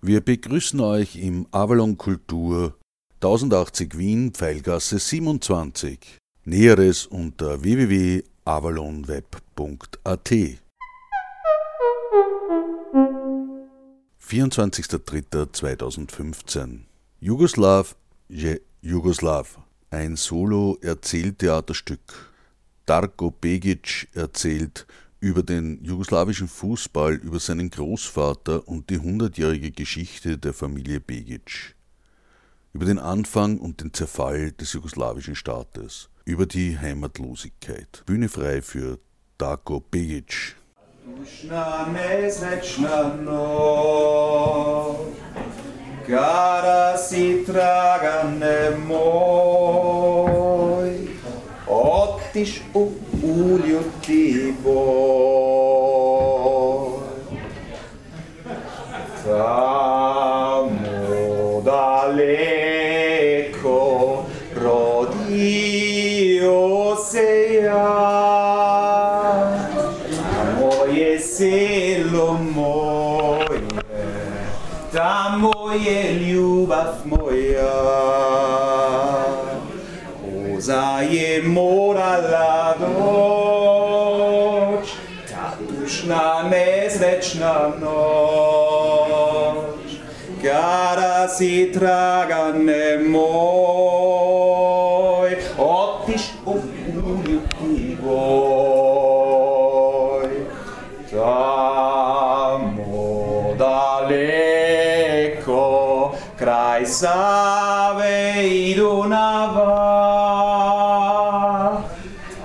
Wir begrüßen euch im Avalon Kultur 1080 Wien, Pfeilgasse 27. Näheres unter www.avalonweb.at. 24.03.2015 Jugoslav je Jugoslav. Ein Solo-Erzähltheaterstück. Darko Begic erzählt über den jugoslawischen Fußball, über seinen Großvater und die hundertjährige Geschichte der Familie Begic, über den Anfang und den Zerfall des jugoslawischen Staates, über die Heimatlosigkeit. Bühne frei für Darko Begic. Kada si tragane moj, otiš u uljuti boj. Tamo daleko rodio se ja, moje selo moje, tamo je ljubav moja. Koza je morala nesrećna noć, kada si traga nemoj, otiš u uljuti boj. Tamo daleko, kraj Save i Dunava,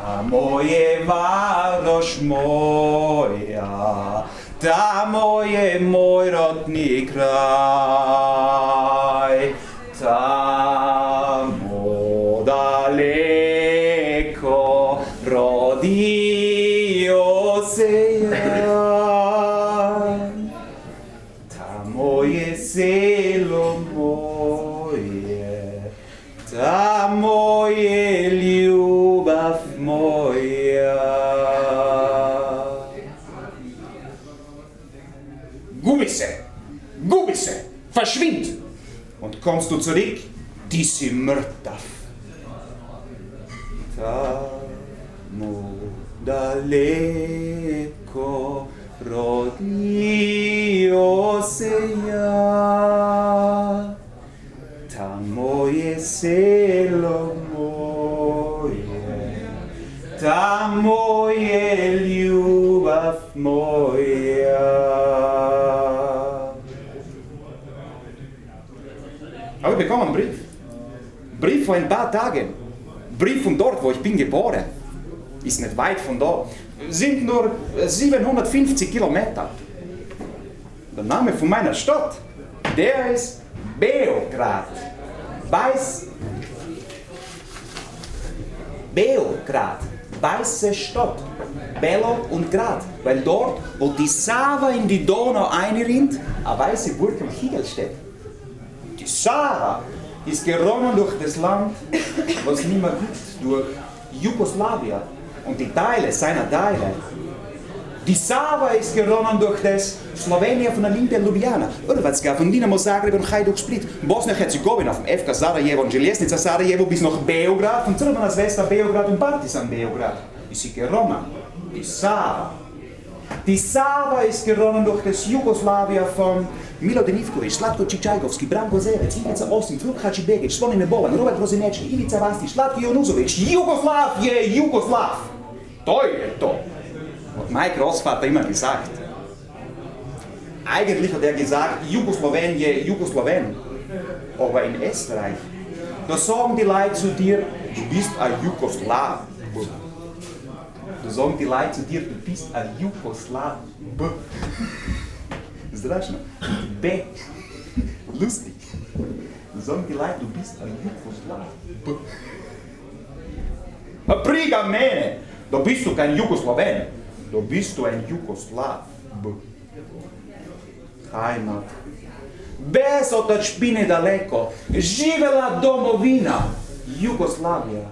tamo je varoš moja, tamo je moj rodni kraj, kommst du zurück, die sie bin geboren. Ist nicht weit von da. Sind nur 750 Kilometer. Der Name von meiner Stadt, der ist Beograd. Weiß. Beograd. Weiße Stadt. Belo und Grad. Weil dort, wo die Sava in die Donau einrinnt, eine weiße Burg am Hügel steht. Die Sava ist geronnen durch das Land, was gibt, durch Jugoslawien und die Teile seiner Teile. Die Sava ist geronnen durch das Slowenien von Olimpia Ljubljana, Hrvatska von Dinamo Zagreb und Hajduk Split, Bosnien-Herzegowina vom FK Sarajevo und Željeznica Sarajevo bis nach Beograd, von Crvena Zvezda Beograd und Partizan Beograd. Ist sie geronnen. Die Sava. Die Sava ist geronnen durch das Jugoslawien von Milo Denivković, Slatko Čičajkovski, Branko Zerec, Ivica Osim, Fruk Hačibegić, Slonimir Bolan, Robert Rozinečki, Ivica Vastić, Slatko Jonuzović. Jugoslav je Jugoslav. To je to. Hat mein Großvater immer gesagt. Eigentlich hat er gesagt, Jugoslawien je Jugoslawien. Aber in Österreich, da sagen die Leute zu dir, du bist ein Jugoslaw. Da sagen die Leute zu dir, du bist ein Jugoslaw. zračno, be, lusti. Zombi laj do bistva ljubko zla. Ma priga mene, do bistvo kaj Jugosloven, do bistvo en Jugoslav. Kaj not. Bez otačbine daleko, živela domovina, Jugoslavia.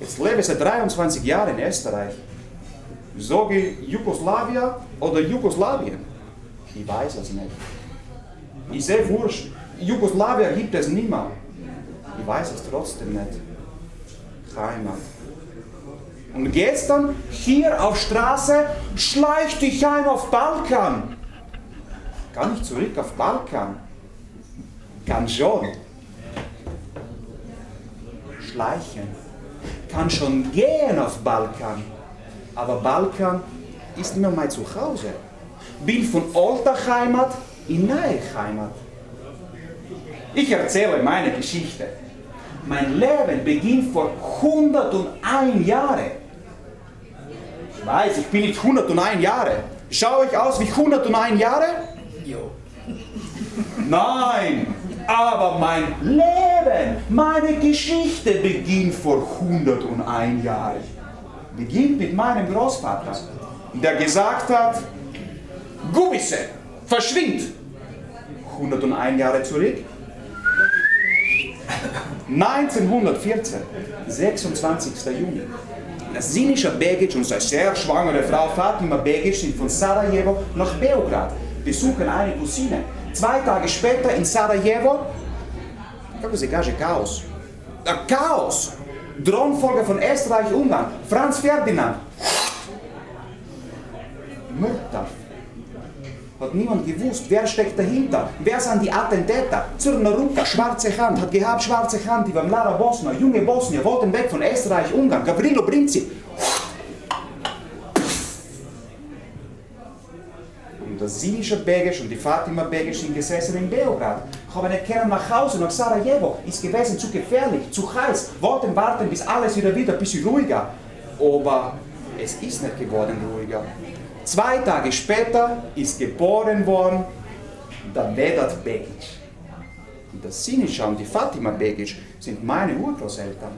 Jetzt lebe seit 23 Jahren in Österreich. Sage ich Jugoslawien oder Jugoslawien? Ich weiß es nicht. Ich sehe wurscht, Jugoslawien gibt es mehr. Ich weiß es trotzdem nicht. Heimat. Und gestern hier auf Straße schleicht ich heim auf Balkan. Kann ich zurück auf Balkan? Kann schon. Schleichen. Kann schon gehen auf Balkan. Aber Balkan ist mehr mein Zuhause. Bin von alter Heimat in neue Heimat. Ich erzähle meine Geschichte. Mein Leben beginnt vor 101 Jahren. Ich weiß, ich bin nicht 101 Jahre. Schaue ich aus wie 101 Jahre? Jo. Nein, aber mein Leben, meine Geschichte beginnt vor 101 Jahren. Beginnt mit meinem Großvater, der gesagt hat, Gubisse, verschwind. 101 Jahre zurück, 1914, 26. Juni. Sinischa Begic und seine sehr schwangere Frau Fatima Begic sind von Sarajevo nach Beograd, besuchen eine Cousine. Zwei Tage später in Sarajevo, kako se kaže Chaos? Chaos! Thronfolger von Österreich-Ungarn, Franz Ferdinand. Mörder hat niemand gewusst, wer steckt dahinter, wer sind die Attentäter. Zurnaruka, schwarze Hand, hat gehabt schwarze Hand, die war Lara Bosna, junge Bosnier, wollten weg von Österreich, Ungarn, Gavrilo Princip. Sinische Begisch und die Fatima Begisch sind gesessen in Beograd. Haben nicht können nach Hause, nach Sarajevo. Ist gewesen zu gefährlich, zu heiß. Wollten warten, bis alles wieder wieder ein bisschen ruhiger. Aber es ist nicht geworden ruhiger. Zwei Tage später ist geboren worden der Vedat Begic. Und der Sinischa und die Fatima Begic sind meine Urgroßeltern.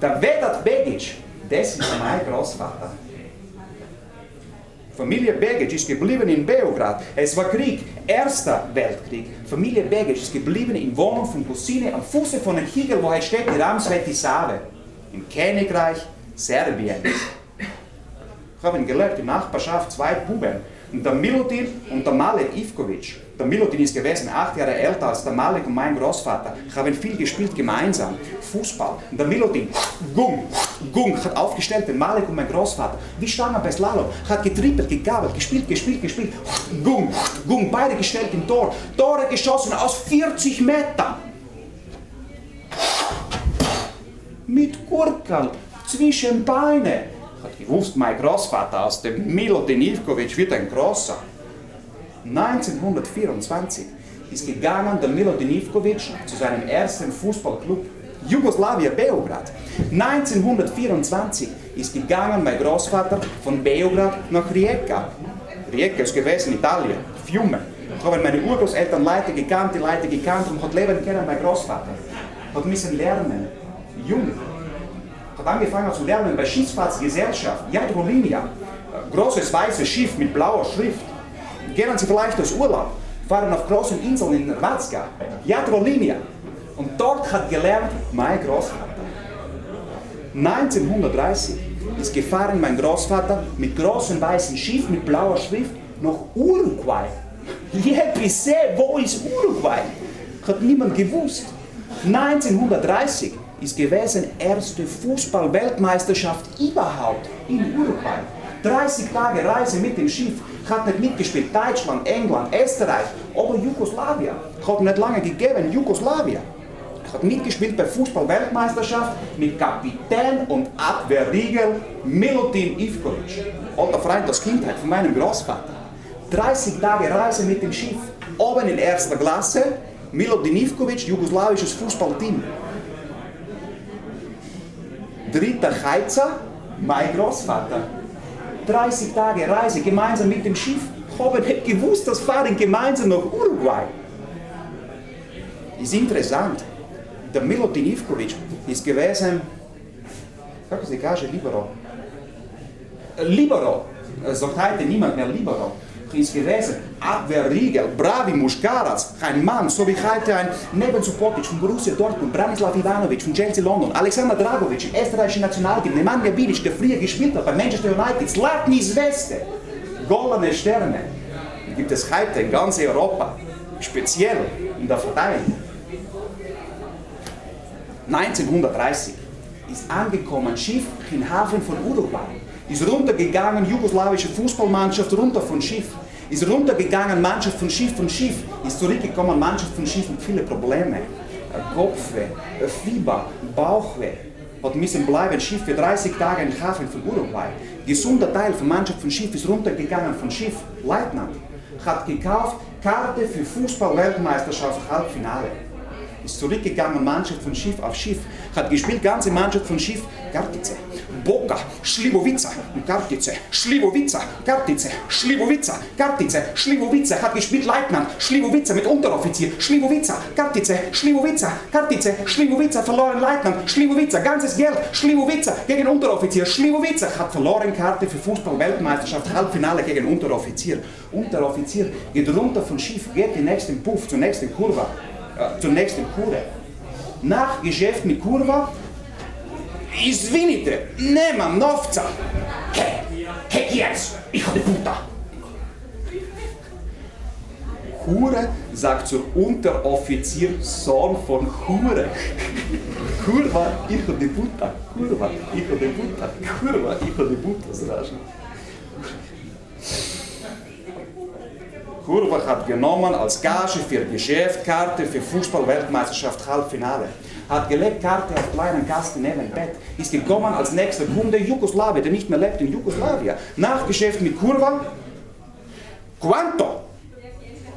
Der Vedat Begic, das ist mein Großvater. Familie Begic ist geblieben in Beograd. Es war Krieg, Erster Weltkrieg. Familie Begic ist geblieben in Wohnung von Cousine am Fuße von dem Hügel, wo er steht, die Ramsveti Save. Im Königreich Serbien. Ich habe gelebt in Nachbarschaft zwei Buben. Und der Milutin und der Malek Ivkovic. Der Milutin ist gewesen acht Jahre älter als der Malek und mein Großvater. Ich habe viel gespielt gemeinsam. Fußball. Und der Milutin, gung, gung, hat aufgestellt den Malek und mein Großvater. Wie Stange bei Slalom. Hat getrippelt, gegabelt, gespielt, gespielt, gespielt. Gung, gung, beide gestellt im Tor. Tore geschossen aus 40 Metern. Mit Gurkel zwischen Beine hat gewusst, mein Großvater aus dem Milutin Ivkovic wird ein großer. 1924 ist gegangen der Milutin Ivkovic zu seinem ersten Fußballclub, Jugoslavia Beograd. 1924 ist gegangen mein Großvater von Beograd nach Rijeka. Rijeka ist gewesen, Italien, Fiume. Ich habe meine Urgroßeltern Leute gekannt, die Leute gekannt und hat leben können mein Großvater. Hat müssen lernen, jung, hat angefangen zu lernen bei Schifffahrtsgesellschaft, Jadrolinia, großes weißes Schiff mit blauer Schrift. Gehen Sie vielleicht aus Urlaub, fahren auf großen Inseln in Hrvatska, Jadrolinia. Und dort hat gelernt mein Großvater. 1930 ist gefahren mein Großvater mit großem weißen Schiff mit blauer Schrift nach Uruguay. Jepise, wo ist Uruguay? Hat niemand gewusst. 1930 ist gewesen erste Fußball-Weltmeisterschaft überhaupt in Uruguay. 30 Tage Reise mit dem Schiff, hat nicht mitgespielt Deutschland, England, Österreich, aber Jugoslawien. Hat nicht lange gegeben, Jugoslawien. Hat mitgespielt bei Fußball-Weltmeisterschaft mit Kapitän und Abwehrriegel Milutin Ivkovic. Alter Freund aus Kindheit von meinem Großvater. 30 Tage Reise mit dem Schiff, oben in erster Klasse, Milutin Ivkovic, jugoslawisches Fußballteam. Dritter Heizer, mein Großvater. 30 Tage Reise gemeinsam mit dem Schiff. Habe nicht gewusst, dass fahren gemeinsam nach Uruguay. Ist interessant. Der Milutin Ivkovic ist gewesen, kako se kaže Libero? Libero, sagt heute niemand mehr Libero. ist gewesen. Abwehrriegel, Bravi Muskaras, ein Mann, so wie heute ein Neven Supotic von Borussia Dortmund, Branislav Ivanovic von Chelsea London, Alexander Dragovic, österreichische Nationalteam, Nemanja Bilic, der früher gespielt hat bei Manchester United, Zlatni Sveste, goldene Sterne. Gibt es heute in ganz Europa, speziell in der Verteidigung. 1930 ist angekommen Schiff im Hafen von Uruguay. Ist runtergegangen, jugoslawische Fußballmannschaft runter von Schiff. Ist runtergegangen, Mannschaft von Schiff von Schiff. Ist zurückgekommen, Mannschaft von Schiff mit vielen Problemen. Kopfweh, Fieber, Bauchweh. Hat müssen bleiben, Schiff für 30 Tage im Hafen von Uruguay. Gesunder Teil von Mannschaft von Schiff ist runtergegangen von Schiff. Leutnant hat gekauft Karte für Fußball-Weltmeisterschaft Halbfinale ist zurückgegangen, Mannschaft von Schiff auf Schiff, hat gespielt, ganze Mannschaft von Schiff, Kartice, Boga, Schliwowica, Kartice, Schliwowica, Kartice, Schliwowica, Kartice, Schliwowica, hat gespielt Leutnant, Schliwowica mit Unteroffizier, Schliwowica, Kartice, Schliwowica, Kartice, Schliwowica, verloren Leutnant, Schliwowica, ganzes Geld, Schliwowica gegen Unteroffizier, Schliwowica hat verloren Karte für Fußball-Weltmeisterschaft, Halbfinale gegen Unteroffizier. Unteroffizier geht runter von Schiff, geht den nächsten Puff, zur nächsten Kurve, äh, zunächst in Kurev. Nach Geschäft mit Kurwa, izvinite, nemam novca. He, he jetzt, ich habe Puta. Hure sagt zur Unteroffizier Sohn von Hure. Kurwa, ich habe Butter. Kurwa, ich habe Butter. Kurwa, ich habe Puta. Kurva hat genommen als Gage für Geschäft Karte für Fußball-Weltmeisterschaft Halbfinale. Hat gelegt Karte auf kleinen Kasten neben Bett. Ist gekommen als nächster Kunde Jugoslawien, der nicht mehr lebt in Jugoslawien. Nach Geschäft mit Kurva. Quanto?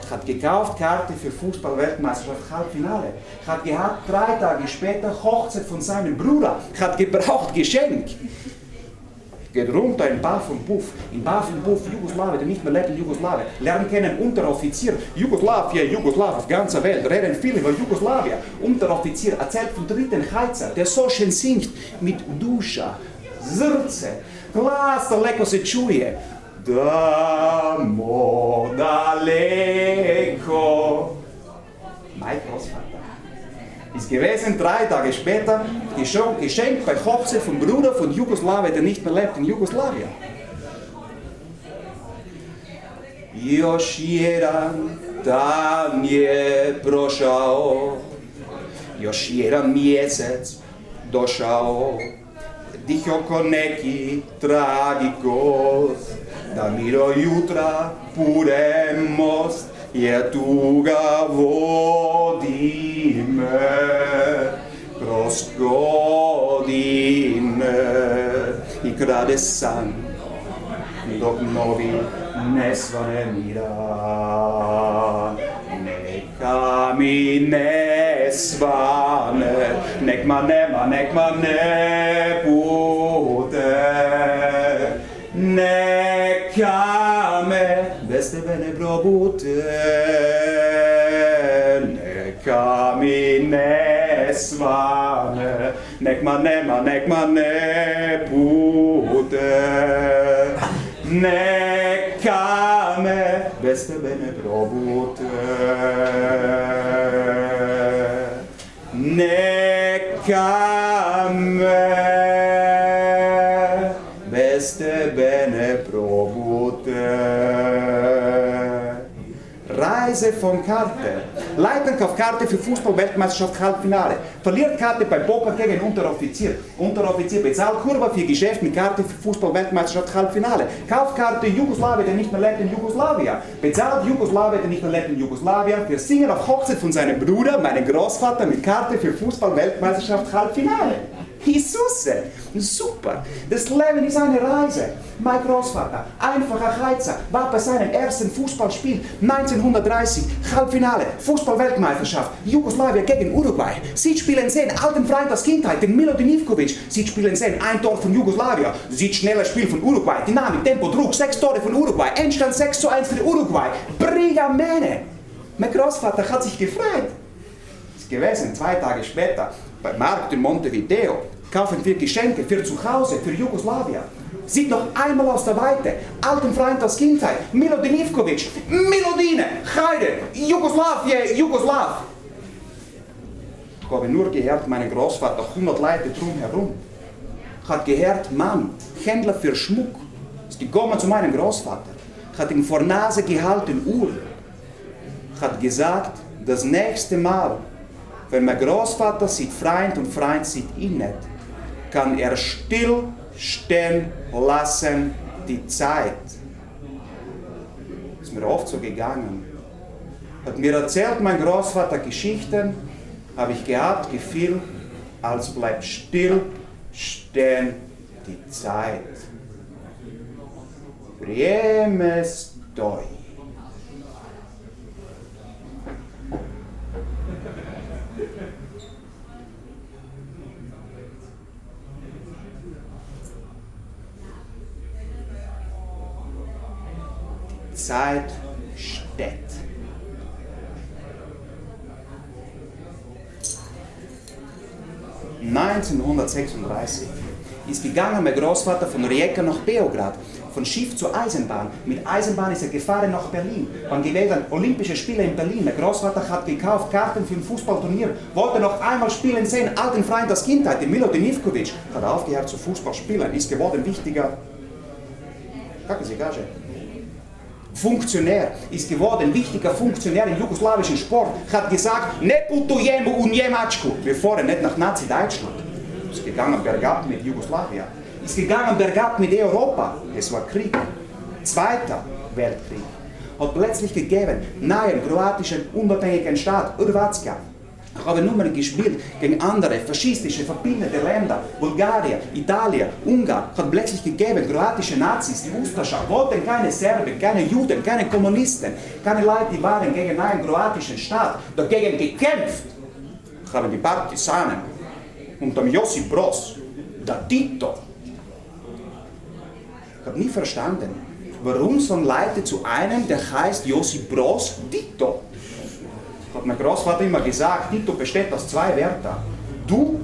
Hat gekauft Karte für Fußball-Weltmeisterschaft Halbfinale. Hat gehabt drei Tage später Hochzeit von seinem Bruder. Hat gebraucht Geschenk geht runter in Baf und in Baf und Jugoslawien, der nicht mehr lebt in Jugoslawien, lernen kennen Unteroffizier, Jugoslawien, Jugoslawien auf ganzer Welt, reden viel über Jugoslawien, Unteroffizier erzählt vom dritten Heizer, der so schön singt mit Duscha, Zrce, Glasa leko se čuje, Damo daleko. Mein Großvater ist gewesen, drei Tage später, geschenkt bei Hochzeit vom Bruder von Jugoslawien, der nicht mehr lebt in Jugoslawien. Još jedan dan je prošao, još jedan mjesec došao, dih oko neki tragikos, da mi do jutra pure most, jer tuga vodi me kroz godine. I krade san dok novi ne svane mira. Neka mi ne svane nek ma nema nek ma ne bude. Neka bez tebe bra probute neka mi ne svane nek ma nema nek ma ne bude neka me. Bez tebe ne probute neka me. Bez tebe ne probute Reise von Karte. Leitern kauft Karte für Fußball-Weltmeisterschaft Halbfinale. Verliert Karte bei Boca gegen Unteroffizier. Unteroffizier bezahlt Kurva für Geschäft mit Karte für Fußball-Weltmeisterschaft Halbfinale. Kauft Karte Jugoslawien, der nicht mehr lebt in Jugoslawien. Bezahlt Jugoslawien, der nicht mehr lebt in Jugoslawien. Wir singen auf Hochzeit von seinem Bruder, meinem Großvater, mit Karte für Fußball-Weltmeisterschaft Halbfinale. Jesusse, super. Das Leben ist eine Reise. Mein Großvater, einfacher Heizer, war bei seinem ersten Fußballspiel 1930, Halbfinale, Fußball-Weltmeisterschaft, Jugoslawien gegen Uruguay. Sie spielen sehen, alten Freund aus Kindheit, den Milo Divkovic. Sie spielen sehen, ein Tor von Jugoslawien. Sieht schneller Spiel von Uruguay, Dynamik, Tempo, Druck, sechs Tore von Uruguay, Endstand 6 zu 1 für Uruguay. Brigamene. Mein Großvater hat sich gefreut. Ist gewesen, zwei Tage später, beim Markt in Montevideo, kaufen wir Geschenke für zu Hause, für Jugoslawien. Sieht noch einmal aus der Weite, alten Freund aus Kindheit, Milo Denivkovic, Milodine, Heide, Jugoslawien, Jugoslaw. Ich habe nur gehört, mein Großvater, 100 Leute drumherum. Hat gehört, Mann, Händler für Schmuck, ist gekommen zu meinem Großvater, hat ihm vor Nase gehalten, Uhr, hat gesagt, das nächste Mal, wenn mein Großvater sieht Freund und Freund sieht ihn nicht, kann er still stehen lassen die Zeit. Ist mir oft so gegangen. Hat mir erzählt mein Großvater Geschichten, habe ich gehabt, gefiel, als bleibt still stehen die Zeit. Bremes Deutsch. Zeit steht. ...1936 ist gegangen mein Großvater von Rijeka nach Beograd, von Schiff zur Eisenbahn. Mit Eisenbahn ist er gefahren nach Berlin. Wann gewesen Olympische Spiele in Berlin. Mein Großvater hat gekauft Karten für ein Fußballturnier, wollte noch einmal spielen sehen, alten Freund aus Kindheit, den Milutin Ivkovic. Hat aufgehört zu Fußballspielen, ist geworden wichtiger. Kacke Sie, Gage. Funktionär, ist geworden wichtiger Funktionär im jugoslawischen Sport, hat gesagt, ne putujemo u Njemačku. Wir fahren nicht nach Nazi-Deutschland. Ist gegangen bergab mit Jugoslawien. Ist gegangen bergab mit Europa. Es war Krieg. Zweiter Weltkrieg. Hat plötzlich gegeben, neuen kroatischen unabhängigen Staat, Hrvatska, haben Nummern gespielt gegen andere faschistische, verbindete Länder. Bulgarien, Italien, Ungarn hat plötzlich gegeben, kroatische Nazis, die Ustascha, wollten keine Serben, keine Juden, keine Kommunisten, keine Leute, die waren gegen einen kroatischen Staat, dagegen gekämpft. Haben die Partisanen unter Josip Broz, der Tito. Ich habe nie verstanden, warum so Leute zu einem, der heißt Josip Broz, Tito mein Großvater immer gesagt, Tito besteht aus zwei Wörtern. Du,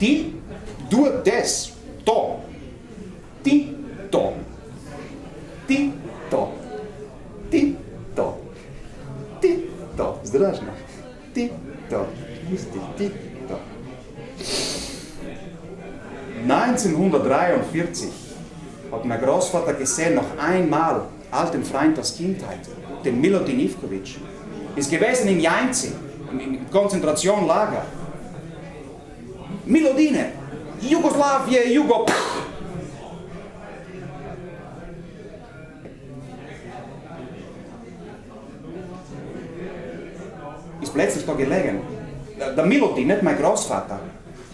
die, du, das, to. Tito. Tito. Tito. Tito. Zdražno. Tito. Lustig. Tito. 1943 hat mein Großvater gesehen, noch einmal alten Freund aus Kindheit, den Milutin Ivkovic ist gewesen in Jainzi, im Konzentrationslager. Milodine, Jugoslawien, Jugo. Ist plötzlich da gelegen. Der Milodin, nicht mein Großvater.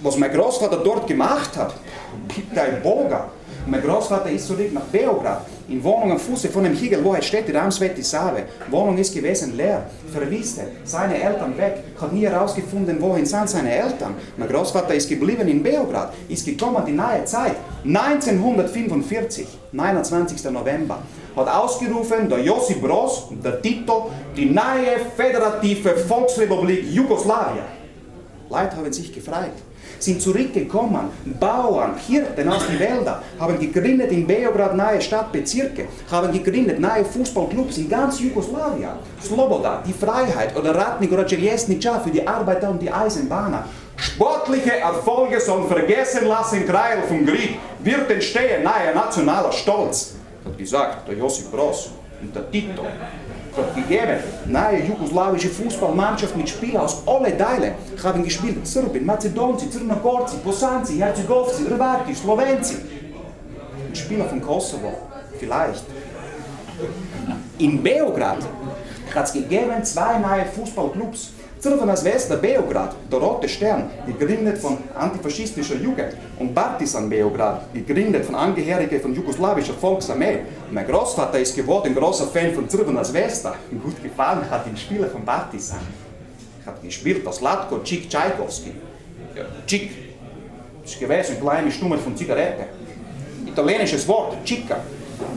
Was mein Großvater dort gemacht hat, bitte ein Boga. Mein Großvater ist zurück nach Beograd, in Wohnung am Fuße von dem Hügel, wo er steht, die Ramsveti Save. Wohnung ist gewesen leer, verwistet, seine Eltern weg, hat nie herausgefunden, wohin sind seine Eltern. Mein Großvater ist geblieben in Beograd, ist gekommen die neue Zeit, 1945, 29. November, hat ausgerufen der Josip Broz, der Tito, die neue föderative Volksrepublik Jugoslawien. Leute haben sich gefreut sind zurückgekommen. Bauern, Hirten aus den Wäldern haben gegründet in Beograd neue Stadtbezirke, haben gegründet neue Fußballclubs in ganz Jugoslawien. Sloboda, die Freiheit oder Ratnik oder Jeljesnica für die Arbeiter und die Eisenbahner. Sportliche Erfolge sollen vergessen lassen, Kreil vom Krieg. Wird entstehen neuer nationaler Stolz, hat gesagt der Josip Broz und der Tito gegeben. Neue jugoslawische Fußballmannschaft mit Spielern aus allen Teilen haben gespielt. Serbien, Mazedonci, Crnogorci, Bosanci, Herzegovci, Hrvati, Slowenci. Und Spieler von Kosovo, vielleicht. In Beograd hat es gegeben zwei neue Fußballclubs. Crvena Zvezda Beograd, der Rote Stern, gegründet von antifaschistischer Jugend und Partisan Beograd, gegründet von Angehörigen von jugoslawischer Volksarmee. Mein Großvater ist geworden großer Fan von Crvena Zvezda. Ihm gut gefallen hat den Spieler von Partisan. Habe gespielt als Latko Cik Tchaikovsky. Ja, Cik ist gewesen, eine kleine Stummel von Zigarette. Italienisches Wort, Chica,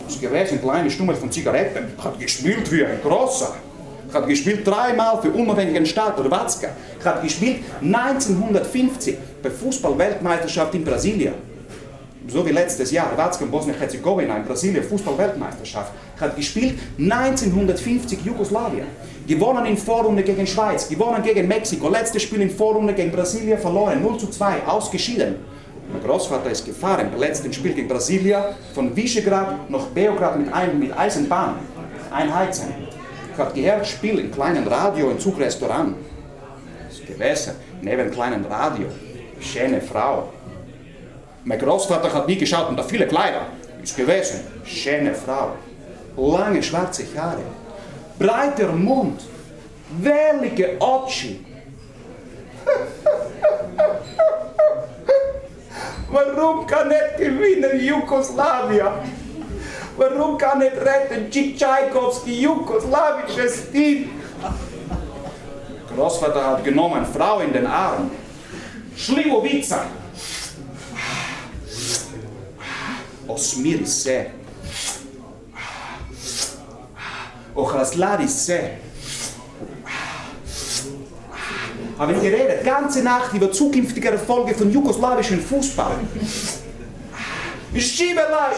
ist gewesen, eine kleine Stummel von Zigarette. Hat gespielt wie ein großer. Ich habe gespielt dreimal für unabhängigen Staat Hrvatska. Ich habe gespielt 1950 bei Fußball-Weltmeisterschaft in Brasilien. So wie letztes Jahr, Hrvatska und Bosnien-Herzegowina in Brasilien, Fußball-Weltmeisterschaft. Ich habe gespielt 1950 Jugoslawien. Gewonnen in Vorrunde gegen Schweiz, gewonnen gegen Mexiko, letztes Spiel in Vorrunde gegen Brasilien verloren, 0 zu 2, ausgeschieden. Mein Großvater ist gefahren beim letzten Spiel gegen Brasilien von Visegrad nach Beograd mit, ein, mit Eisenbahn, einheizen. Ich habe gehört, Spiel im kleinen Radio im Zugrestaurant. Ist gewesen, neben kleinen Radio. Schöne Frau. Mein Großvater hat nie geschaut unter viele Kleider. Ist gewesen, schöne Frau. Lange schwarze Haare breiter Mund, wellige Oči. Warum kann nicht gewinnen Jugoslawien? Warum kann nicht retten Tschitschajkowski jugoslawisches Team? Großvater hat genommen Frau in den Arm. Schliwowica. Osmiri se. Haben geredet, ganze Nacht über zukünftige Erfolge von jugoslawischen Fußball. Živela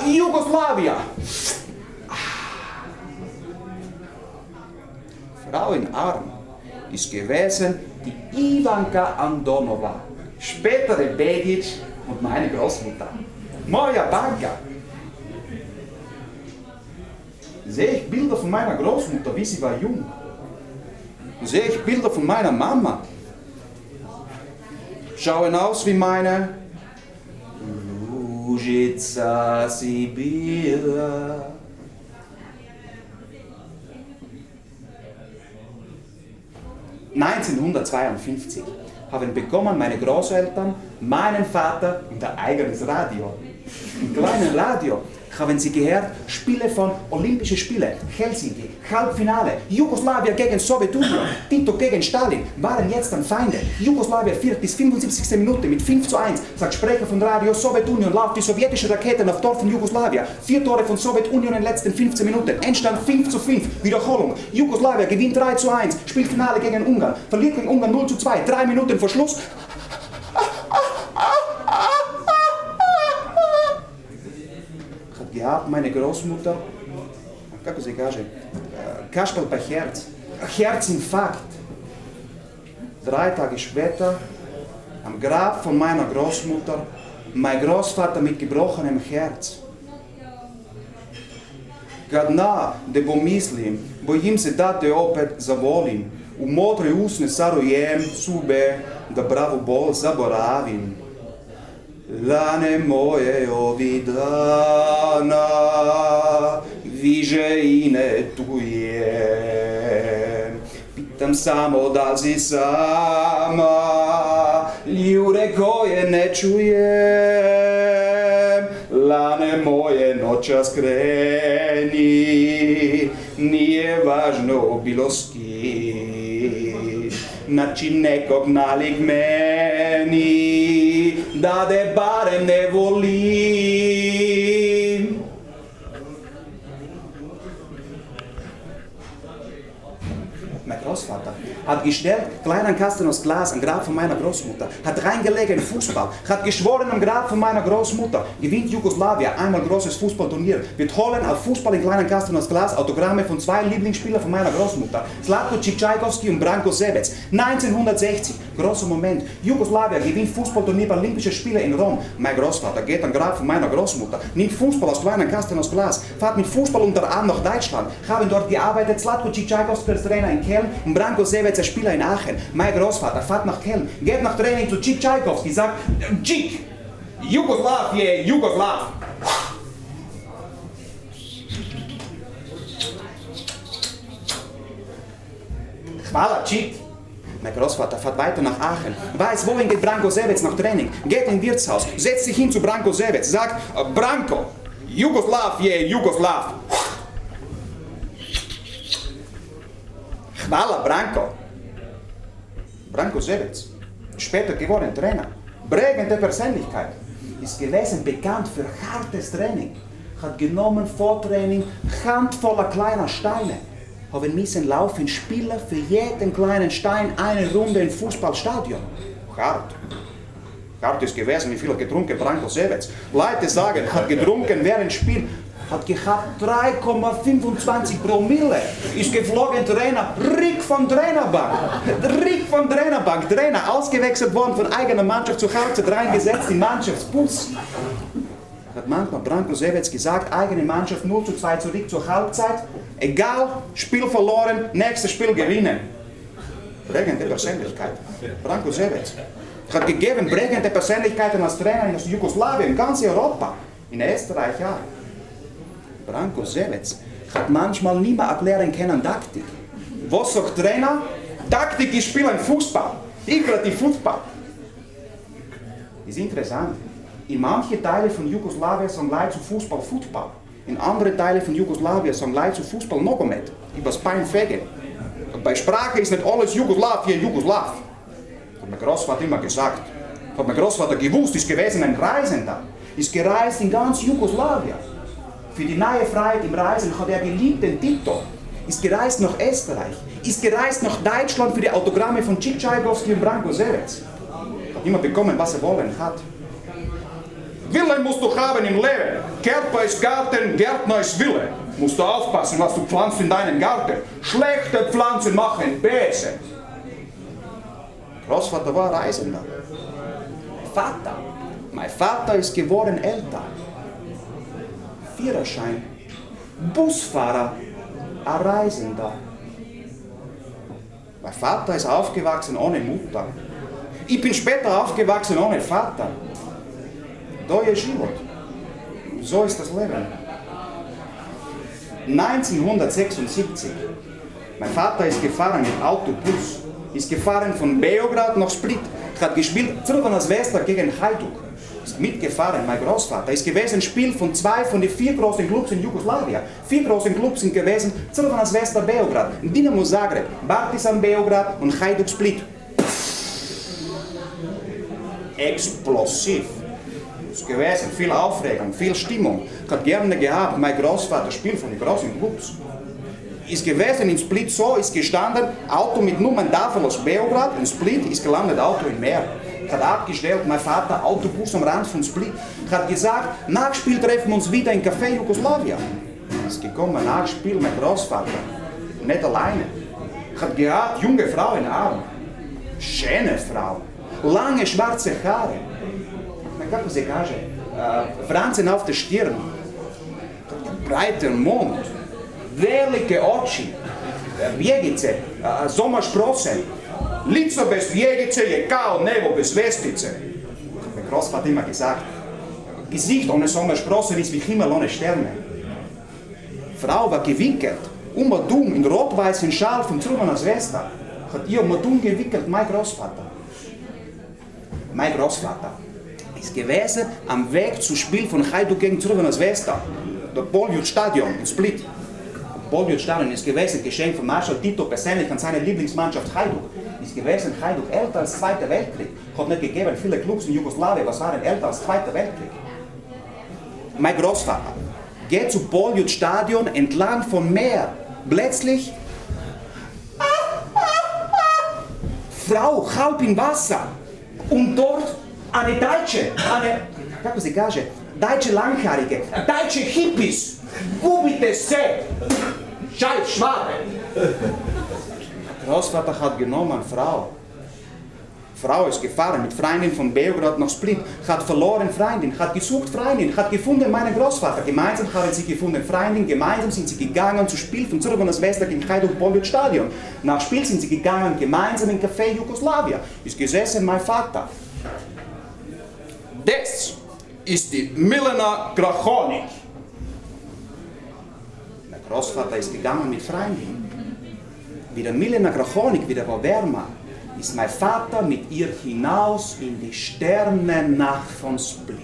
in Arm ist gewesen die Ivanka Andonova, spätere Begic und meine Großmutter. Moja Banka sehe ich Bilder von meiner Großmutter, wie sie war jung. Sehe ich Bilder von meiner Mama. Schauen aus wie meine Si bila. ...1952 haben begonnen meine Großeltern, meinen Vater und ein eigenes Radio. Ein kleines Radio haben Sie gehört, Spiele von Olympischen Spiele, Helsinki, Halbfinale, Jugoslawien gegen Sowjetunion, Tito gegen Stalin, waren jetzt dann Feinde. Jugoslawien führt bis 75. Minute mit 5 zu 1, sagt Sprecher von Radio Sowjetunion, läuft die sowjetische Rakete nach Dorf von Jugoslawien. Vier Tore von Sowjetunion in den letzten 15 Minuten, Endstand 5 zu 5, Wiederholung. Jugoslawien gewinnt 3 zu 1, spielt Finale gegen Ungarn, verliert gegen Ungarn 0 zu 2, drei Minuten vor Schluss. ja, meine Großmutter, kako se kaže, Kasperl bei Herz, Herzinfarkt. Drei Tage später, am Grab von meiner Großmutter, mein Großvater mit gebrochenem Herz. Gadna, da bo mislim, bojim se, da te opet zavolim. V modre usne sarojem sube, da bravo bol zaboravim. Lane moje ovih dana, više i ne tujem. Pitam samo da si sama, ljude koje ne čujem. Lane moje noćas kreni, nije važno bilo s kim. Naći nekog nalik meni, da de barem ne volim. Mein Großvater hat gestellt, kleinen Kasten aus Glas am Grab von meiner Großmutter, hat reingelegt in Fußball, hat geschworen am Grab von meiner Großmutter, gewinnt Jugoslawien, einmal großes Fußballturnier, wird holen auf Fußball in kleinen Kasten aus Glas Autogramme von zwei Lieblingsspielern von meiner Großmutter, Slatko Cicajkowski und Branko Sebec. 1960, großer Moment, Jugoslawien gewinnt Fußballturnier bei Olympischen Spielen in Rom. Mein Großvater geht am Grab von meiner Großmutter, nimmt Fußball aus kleinen Kasten aus Glas, fährt mit Fußball unter Arm nach Deutschland, haben dort gearbeitet, Slatko Cicajkowski als Trainer in Köln und Branko Sebec als Spieler in Aachen. Mein Großvater fährt nach Köln, geht nach Training zu Cik Tchaikovsky, sagt, Cik, Jugoslav je Jugoslav. Hvala, Cik. Mein Großvater fährt weiter nach Aachen, weiß, wohin geht Branko Sevec nach Training, geht in Wirtshaus, setzt sich hin zu Branko Sevec, sagt, Branko, Jugoslav je Jugoslav. Hvala, Branko. Branko Sevec, später geworden Trainer, prägende Persönlichkeit, ist gewesen bekannt für hartes Training, hat genommen vor Training handvoller kleiner Steine, haben müssen laufen Spieler für jeden kleinen Stein eine Runde im Fußballstadion. Hart. Hart ist gewesen, wie viel getrunken Branko Sevets. Leute sagen, hat getrunken während Spiel, hat gehabt 3,25 Promille. Ist geflogen Trainer, Rick von Trainerbank. Rick von Trainerbank, Trainer, ausgewechselt worden von eigener Mannschaft zu Hause, reingesetzt im Mannschaftsbus. Hat manchmal Branko Sevets gesagt, eigene Mannschaft 0 zu 2 zurück zur Halbzeit. Egal, Spiel verloren, nächstes Spiel gewinnen. Prägende Persönlichkeit. Branko Sevets. Hat gegeben prägende Persönlichkeiten als Trainer in Jugoslawien, ganz Europa. In Österreich ja. Branko Sevets hat manchmal mehr erklären können Taktik. Was sagt Trainer? Taktik ist spielen Fußball. Ich die Fußball. Ist interessant. In manchen Teilen von Jugoslawien sagen Leute zu Fußball Fußball. In andere Teile von Jugoslawien sagen Leute zu Fußball Nogomet. Übers Bein fegen. Bei Sprache ist nicht alles Jugoslawien Jugoslaw. Hat mein Großvater immer gesagt. Hat mein Großvater gewusst, ist gewesen ein Reisender. Ist gereist in ganz Jugoslawien. Für die neue Freiheit im Reisen hat er geliebt den Tito. Ist gereist nach Österreich. Ist gereist nach Deutschland für die Autogramme von Chick Tchaikovsky und Branko Sevets. Hat immer bekommen, was er wollen hat. Wille musst du haben im Leben. Körper ist Garten, Gärtner ist Wille. Musst du aufpassen, was du pflanzt in deinen Garten. Schlechte Pflanzen machen böse. Großvater war Reisender. Mein Vater, mein Vater ist geworden älter. Führerschein, Busfahrer, ein Reisender. Mein Vater ist aufgewachsen ohne Mutter. Ich bin später aufgewachsen ohne Vater. To je život. So ist das Leben. 1976. Mein Vater ist gefahren mit Autobus. Ist gefahren von Beograd nach Split. Hat gespielt das Wester gegen Hajduk. Ist mitgefahren, mein Großvater. Ist gewesen Spiel von zwei von den vier großen Clubs in Jugoslawien. Vier großen Clubs sind gewesen das Wester Beograd. Dinamo Zagreb, Partizan Beograd und Hajduk Split. Explosiv gewesen, viel Aufregung, viel Stimmung. Ich habe gerne gehabt, mein Großvater spielt von den großen Clubs. Ist gewesen in Split so, ist gestanden, Auto mit Nummerntafel aus Beograd, in Split, ist gelandet, Auto im Meer. Habe abgestellt, mein Vater, Autobus am Rand von Split. Habe gesagt, nach Spiel treffen wir uns wieder im Café Jugoslawien. Ist gekommen, nach Spiel, mein Großvater. Nicht alleine. Habe gehabt, junge Frau in Arm. Schöne Frau. Lange schwarze Haare kako se kaže, francen auf der Stirn, breiter Mund, velike oči, bjegice, sommersprossen, lico bez bjegice je kao nebo bez vestice. Mein Großvater immer gesagt, Gesicht ohne Sommersprossen ist wie Himmel ohne Sterne. Frau war gewickelt, um dumm in rot-weißen Schal von Truman Wester. Hat ihr um dumm gewickelt, mein Großvater. Mein Großvater ist gewesen am Weg zu Spiel von Hajduk gegen Crvena Zvezda. Das Boljut Stadion in Split. Boljut Stadion ist gewesen, Geschenk von Marshal Tito persönlich an seine Lieblingsmannschaft Hajduk. Ist gewesen Hajduk älter als Zweiter Weltkrieg. Hat nicht gegeben, viele Clubs in Jugoslawien, was waren älter als Zweiter Weltkrieg. Mein Großvater geht zu Boljut Stadion entlang vom Meer. Plötzlich Frau halb im Wasser. Und dort eine Deutsche, eine, kako se kaže, Deutsche Langhaarige, Deutsche Hippies, gubite se, scheiß Schwabe. Großvater hat genommen, Frau. Frau ist gefahren mit Freundin von Beograd nach Split, hat verloren Freundin, hat gesucht Freundin, hat gefunden meinen Großvater. Gemeinsam haben sie gefunden Freundin, gemeinsam sind sie gegangen zu Spiel von zurück an das Wester im Boljut Stadion. Nach Spiel sind sie gegangen gemeinsam im Café Jugoslawia. Ist gesessen mein Vater. Das ist die Milena Grachonik. Der Großvater ist gegangen mit Freundin. Wie der Milena Grachonik wieder war wärmer, ist mein Vater mit ihr hinaus in die Sternennacht von Split.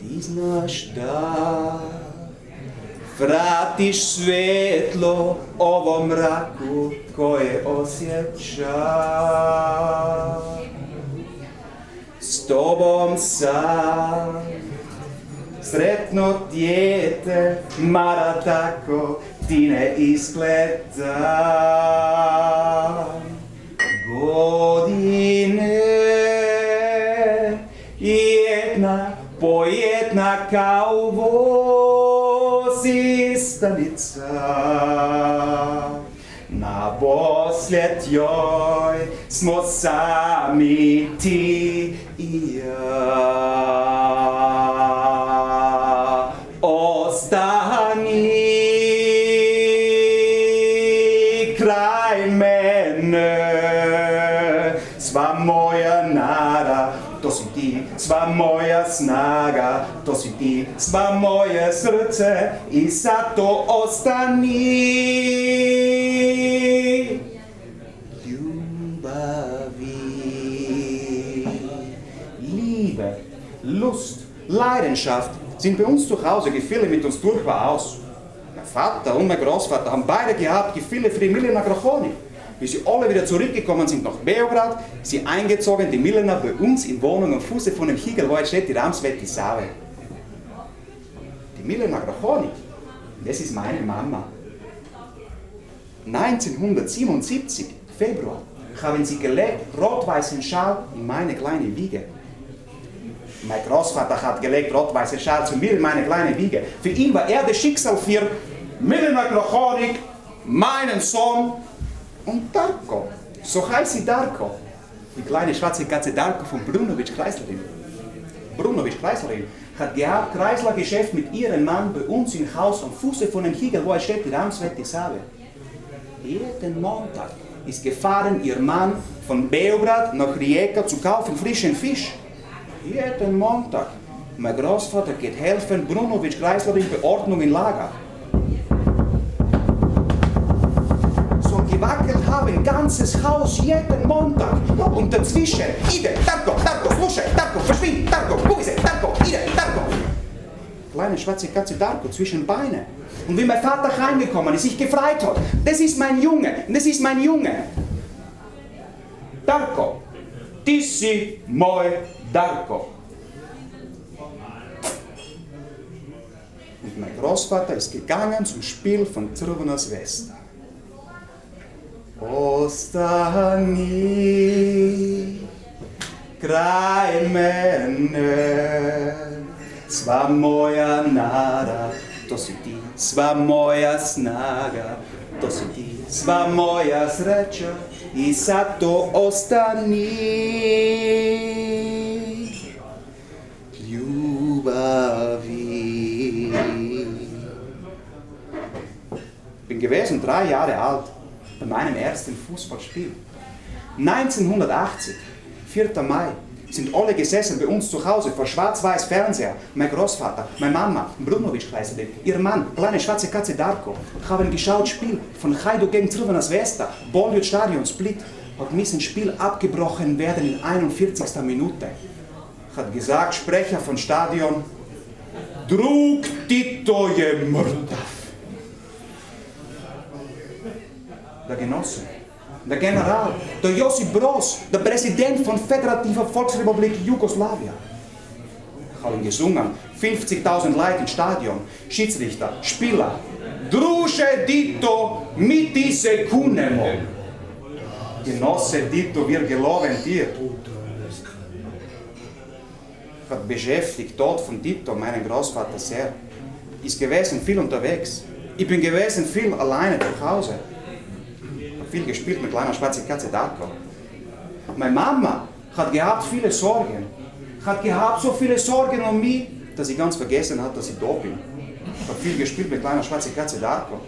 Disna Stadt, vratiš svetlo ovom mraku koje osjećam. Z Tobą sam Sretno dijete, mada tako ti ne izgleda. Godine jedna po jedna kao vozi stanica. Na posled joj smo sami ti i ja. Ostani kraj mene, sva moja nada, to si ti, moja snaga, to si ti, sva moje srce i zato ostani. Leidenschaft sind bei uns zu Hause Gefühle mit uns durchaus. Mein Vater und mein Großvater haben beide gehabt Gefühle für die Milena Grachoni. Bis sie alle wieder zurückgekommen sind nach Beograd, sie eingezogen, die Milena bei uns in Wohnung am Fuße von dem Higel, wo steht die Ramswette Save. Die Milena Grachoni, das ist meine Mama. 1977, Februar, haben sie gelegt, rot-weißen Schal in meine kleine Wiege. Mein Großvater hat gelegt rot-weiße Schal zu mir in meine kleine Wiege. Für ihn war er das Schicksal für Milena Grochonik, meinen Sohn und Darko. So heißt sie Darko. Die kleine schwarze Katze Darko von Brunovic Kreislerin. Brunovic Kreislerin hat gehabt Kreislergeschäft mit ihrem Mann bei uns im Haus am Fuße von dem Hügel, wo es steht, die Ramswette Save. Jeden Montag ist gefahren ihr Mann von Beograd nach Rijeka zu kaufen frischen Fisch. Jeden Montag. Mein Großvater geht helfen, Brunovic Kreisler in Beordnung im Lager. So gewackelt haben ganzes Haus jeden Montag. Und dazwischen, Ide, Darko, Darko, Slusche, Darko, verschwind, ist er, Darko, Ide, Darko. Kleine schwarze Katze Darko zwischen Beine. Und wie mein Vater heimgekommen ist, sich gefreut hat. Das ist mein Junge, das ist mein Junge. Darko, Tissi, Moi, Darko. Und mein Großvater ist gegangen zum Spiel von Crvena Svesta. Ostani kraj mene, sva moja nada, to si ti, sva moja snaga, to si ti, sva moja sreća i zato ostani. Ljubavi. bin gewesen drei Jahre alt bei meinem ersten Fußballspiel. 1980, 4. Mai, sind alle gesessen bei uns zu Hause vor schwarz-weiß Fernseher. Mein Großvater, meine Mama, Brunovic Kreisler, ihr Mann, kleine schwarze Katze Darko, haben geschaut Spiel von Hajduk gegen Crvena Svesta, Boljud Stadion, Split. Hat müssen Spiel abgebrochen werden in 41. Minute. Hat gesagt, Sprecher von Stadion, Drug Tito je mrtav. Der Genosse, der General, der Josip Broz, der Präsident von Föderativer Volksrepublik Jugoslawien. Haben gesungen, 50.000 Leute im Stadion, Schiedsrichter, Spieler. Druže Dito, mi ti se kunemo. Genosse Dito, wir geloben dir. Beschäftigt dort von Dito, meinen Großvater sehr. Ist gewesen viel unterwegs. Ich bin gewesen viel alleine zu Hause. Hab viel gespielt mit kleiner schwarzer Katze Darko. Meine Mama hat gehabt viele Sorgen. Hat gehabt so viele Sorgen um mich, dass sie ganz vergessen hat, dass ich da bin. Hab viel gespielt mit kleiner schwarzer Katze Darko.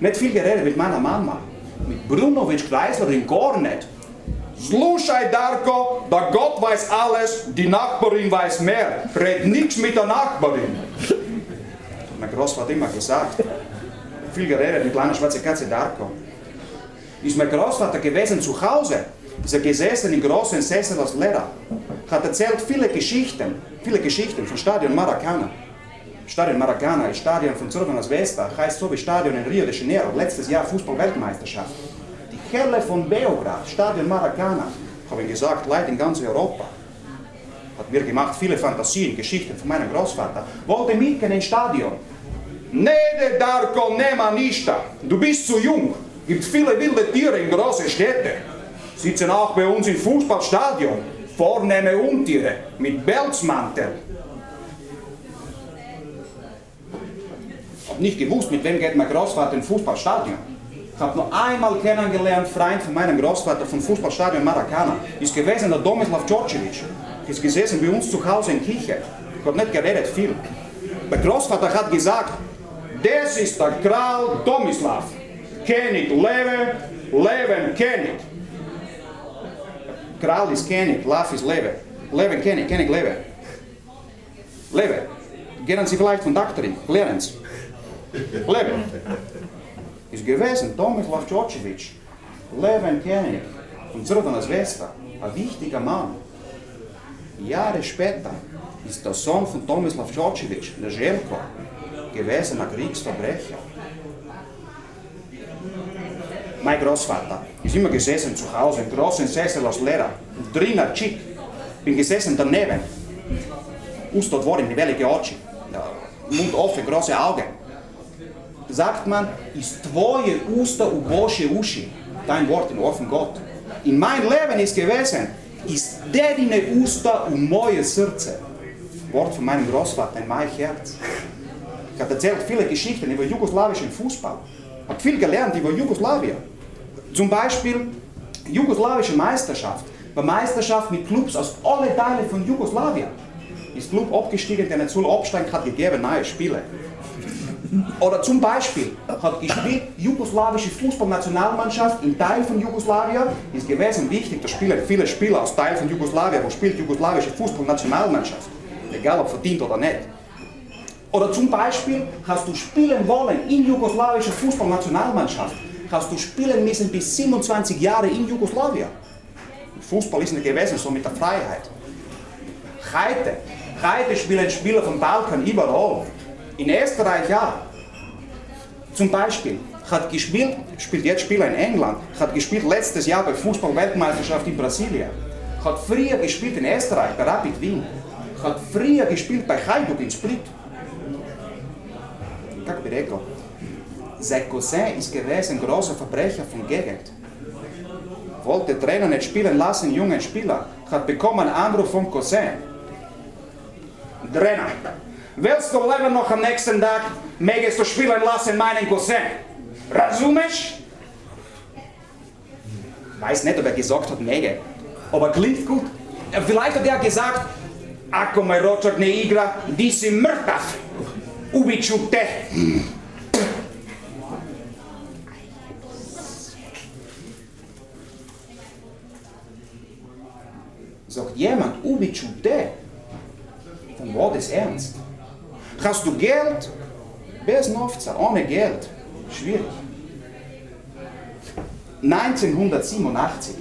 Nicht viel geredet mit meiner Mama. Mit Brunovic Kreislerin gar nicht. Slušaj Darko, da Gott weiß alles, die Nachbarin weiß mehr. Red nichts mit der Nachbarin. Hat mein Großvater immer gesagt. Viel geredet mit kleiner schwarzer Katze Darko. Ist mein Großvater gewesen zu Hause, ist er gesessen im großen Sessel als Lehrer. Hat erzählt viele Geschichten, viele Geschichten von Stadion Maracana. Stadion Maracana ist Stadion von Crvena Zvesta, heißt so wie Stadion in Rio de Janeiro, letztes Jahr Fußball-Weltmeisterschaft. Helle von Beograd, Stadion Maracana, haben gesagt, Leute in ganz Europa. Hat mir gemacht viele Fantasien, Geschichten von meinem Großvater. Wollte mitgehen ins Stadion. Nee, Darko, nema ništa. Du bist zu jung. Gibt viele wilde Tiere in großen Städten. Sitzen auch bei uns im Fußballstadion. Vornehme Untiere mit Pelzmantel. Hab nicht gewusst, mit wem geht mein Großvater ins Fußballstadion. Ich habe nur einmal kennengelernt, Freund von meinem Großvater vom Fußballstadion Maracana. Ist gewesen der Domislav Djordjevic. Ist gesessen bei uns zu Hause in Kirche. Ich habe nicht geredet viel. Mein Großvater hat gesagt, das ist der Kral Tomislav. König leve, leven König. Kral ist König, Lav ist leve. Leven König, König leve. Leve. Gehen Sie vielleicht von Doktorin, lernen Sie. Ist gewesen Tomislav Djordjevic. Leven König von Crvena Zvezda. Ein wichtiger Mann. Jahre später ist der Sohn von Tomislav Djordjevic, der Željko, gewesen ein Kriegsverbrecher. Mein Großvater ist immer gesessen zu Hause, im großen Sessel als Lehrer, drinnen chick. Bin gesessen daneben. Ustot dvorim, die velike oči, Mund offen, große Augen. Sagt man, ist tvoje usta u Božje uši, dein Wort in von Gott. In mein Leben ist gewesen, ist dedine usta u moje srce. Wort von meinem Großvater in mein Herz. Ich habe erzählt viele Geschichten über jugoslawischen Fußball. Ich habe viel gelernt über Jugoslawien. Zum Beispiel jugoslawische Meisterschaft. Bei Meisterschaft mit Clubs aus allen Teilen von Jugoslawien. Ist Club abgestiegen, der nicht soll absteigen, hat gegeben neue Spiele. Oder zum Beispiel hat gespielt jugoslawische Fußballnationalmannschaft in Teil von Jugoslawien. Ist gewesen wichtig, da spielen viele Spieler aus Teil von Jugoslawien, wo spielt jugoslawische Fußballnationalmannschaft. Egal ob verdient oder nicht. Oder zum Beispiel hast du spielen wollen in jugoslawischer Fußballnationalmannschaft. Hast du spielen müssen bis 27 Jahre in Jugoslawien. Fußball ist nicht gewesen, so mit der Freiheit. Heute, heute spielen Spieler vom Balkan überall. In Österreich ja. Zum Beispiel hat gespielt, spielt jetzt Spieler in England, hat gespielt letztes Jahr bei Fußball-Weltmeisterschaft in Brasilien, hat früher gespielt in Österreich bei Rapid Wien, hat früher gespielt bei Hajduk in Split. Как би rekao, sein Cousin ist gewesen ein großer Verbrecher von Gegend. Wollte Trainer nicht spielen lassen, jungen Spieler, hat bekommen einen Anruf vom Cousin. Trainer, willst du lieber noch am nächsten Tag, mögest du spielen lassen meinen Cousin? Razumeš? Weiß nicht, ob er gesagt hat, mege. Aber klingt gut. Vielleicht hat er gesagt, ako me ročak ne igra, di si mrtav. Ubiću te. Sagt jemand, ubiću te. Von wo das ernst? Hast du Geld? Novca, ohne Geld. Schwierig. 1987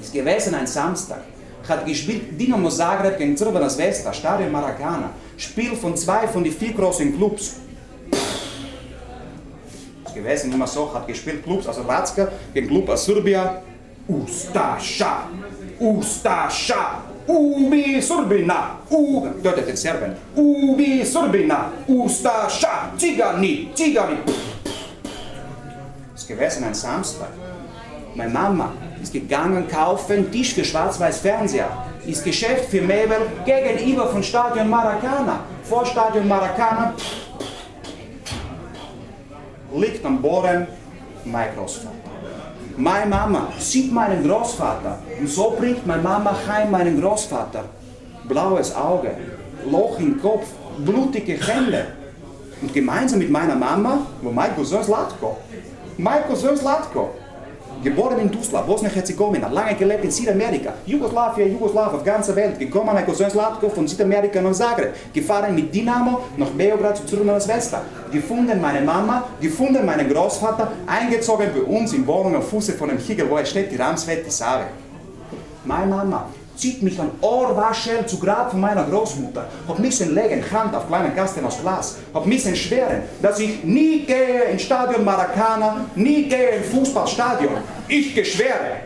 ist gewesen ein Samstag. Hat gespielt Dinamo Zagreb gegen Crvena Zvezda, Stadion Maracana. Spiel von zwei von den vier großen Clubs. Ist gewesen immer so, hat gespielt Clubs aus Hrvatska gegen Club aus Serbia. Ustaša, Ustaša, Ubi Srbina, u, dojte den Serben, Ubi Srbina, Ustaša, Cigani, Cigani. Ist gewesen ein Samstag. Meine Mama ist gegangen kaufen Tisch für schwarz-weiß Fernseher. Ist Geschäft für Möbel gegenüber von Stadion Maracana. Vor Stadion Maracana liegt am Boden mein. Meine Mama sieht meinen Großvater und so bringt meine Mama heim meinen Großvater. Blaues Auge, Loch im Kopf, blutige Hände. Und gemeinsam mit meiner Mama, wo mein Cousin Slatko, mein Cousin Slatko, geboren in Tuzla, Bosnien-Herzegowina, lange gelebt in Südamerika, Jugoslawien, Jugoslaw, auf ganzer Welt, gekommen mein Cousin Slatko von Südamerika nach Zagreb, gefahren mit Dynamo nach Beograd zu Crvena Zvezda, gefunden meine Mama, gefunden meinen Großvater, eingezogen bei uns in Wohnung am Fuße von dem Hügel, wo er steht, die Ramswette Save. Meine Mama zieht mich an Ohrwaschel zu Grab von meiner Großmutter, hab müssen legen, Hand auf kleinen Kasten aus Glas, hab müssen schweren, dass ich nie gehe ins Stadion Maracana, nie gehe ins Fußballstadion. Ich geschwere.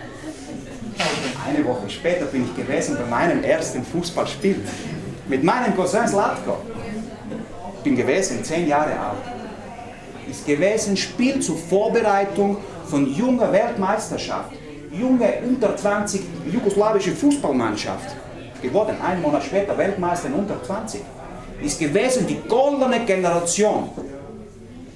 Eine Woche später bin ich gewesen bei meinem ersten Fußballspiel mit meinem Cousin Slatko. Bin gewesen, zehn Jahre alt. Ist gewesen Spiel zur Vorbereitung von junger Weltmeisterschaft. Junge unter 20 jugoslawische Fußballmannschaft. Geworden, ein Monat später Weltmeister in unter 20. Ist gewesen die goldene Generation.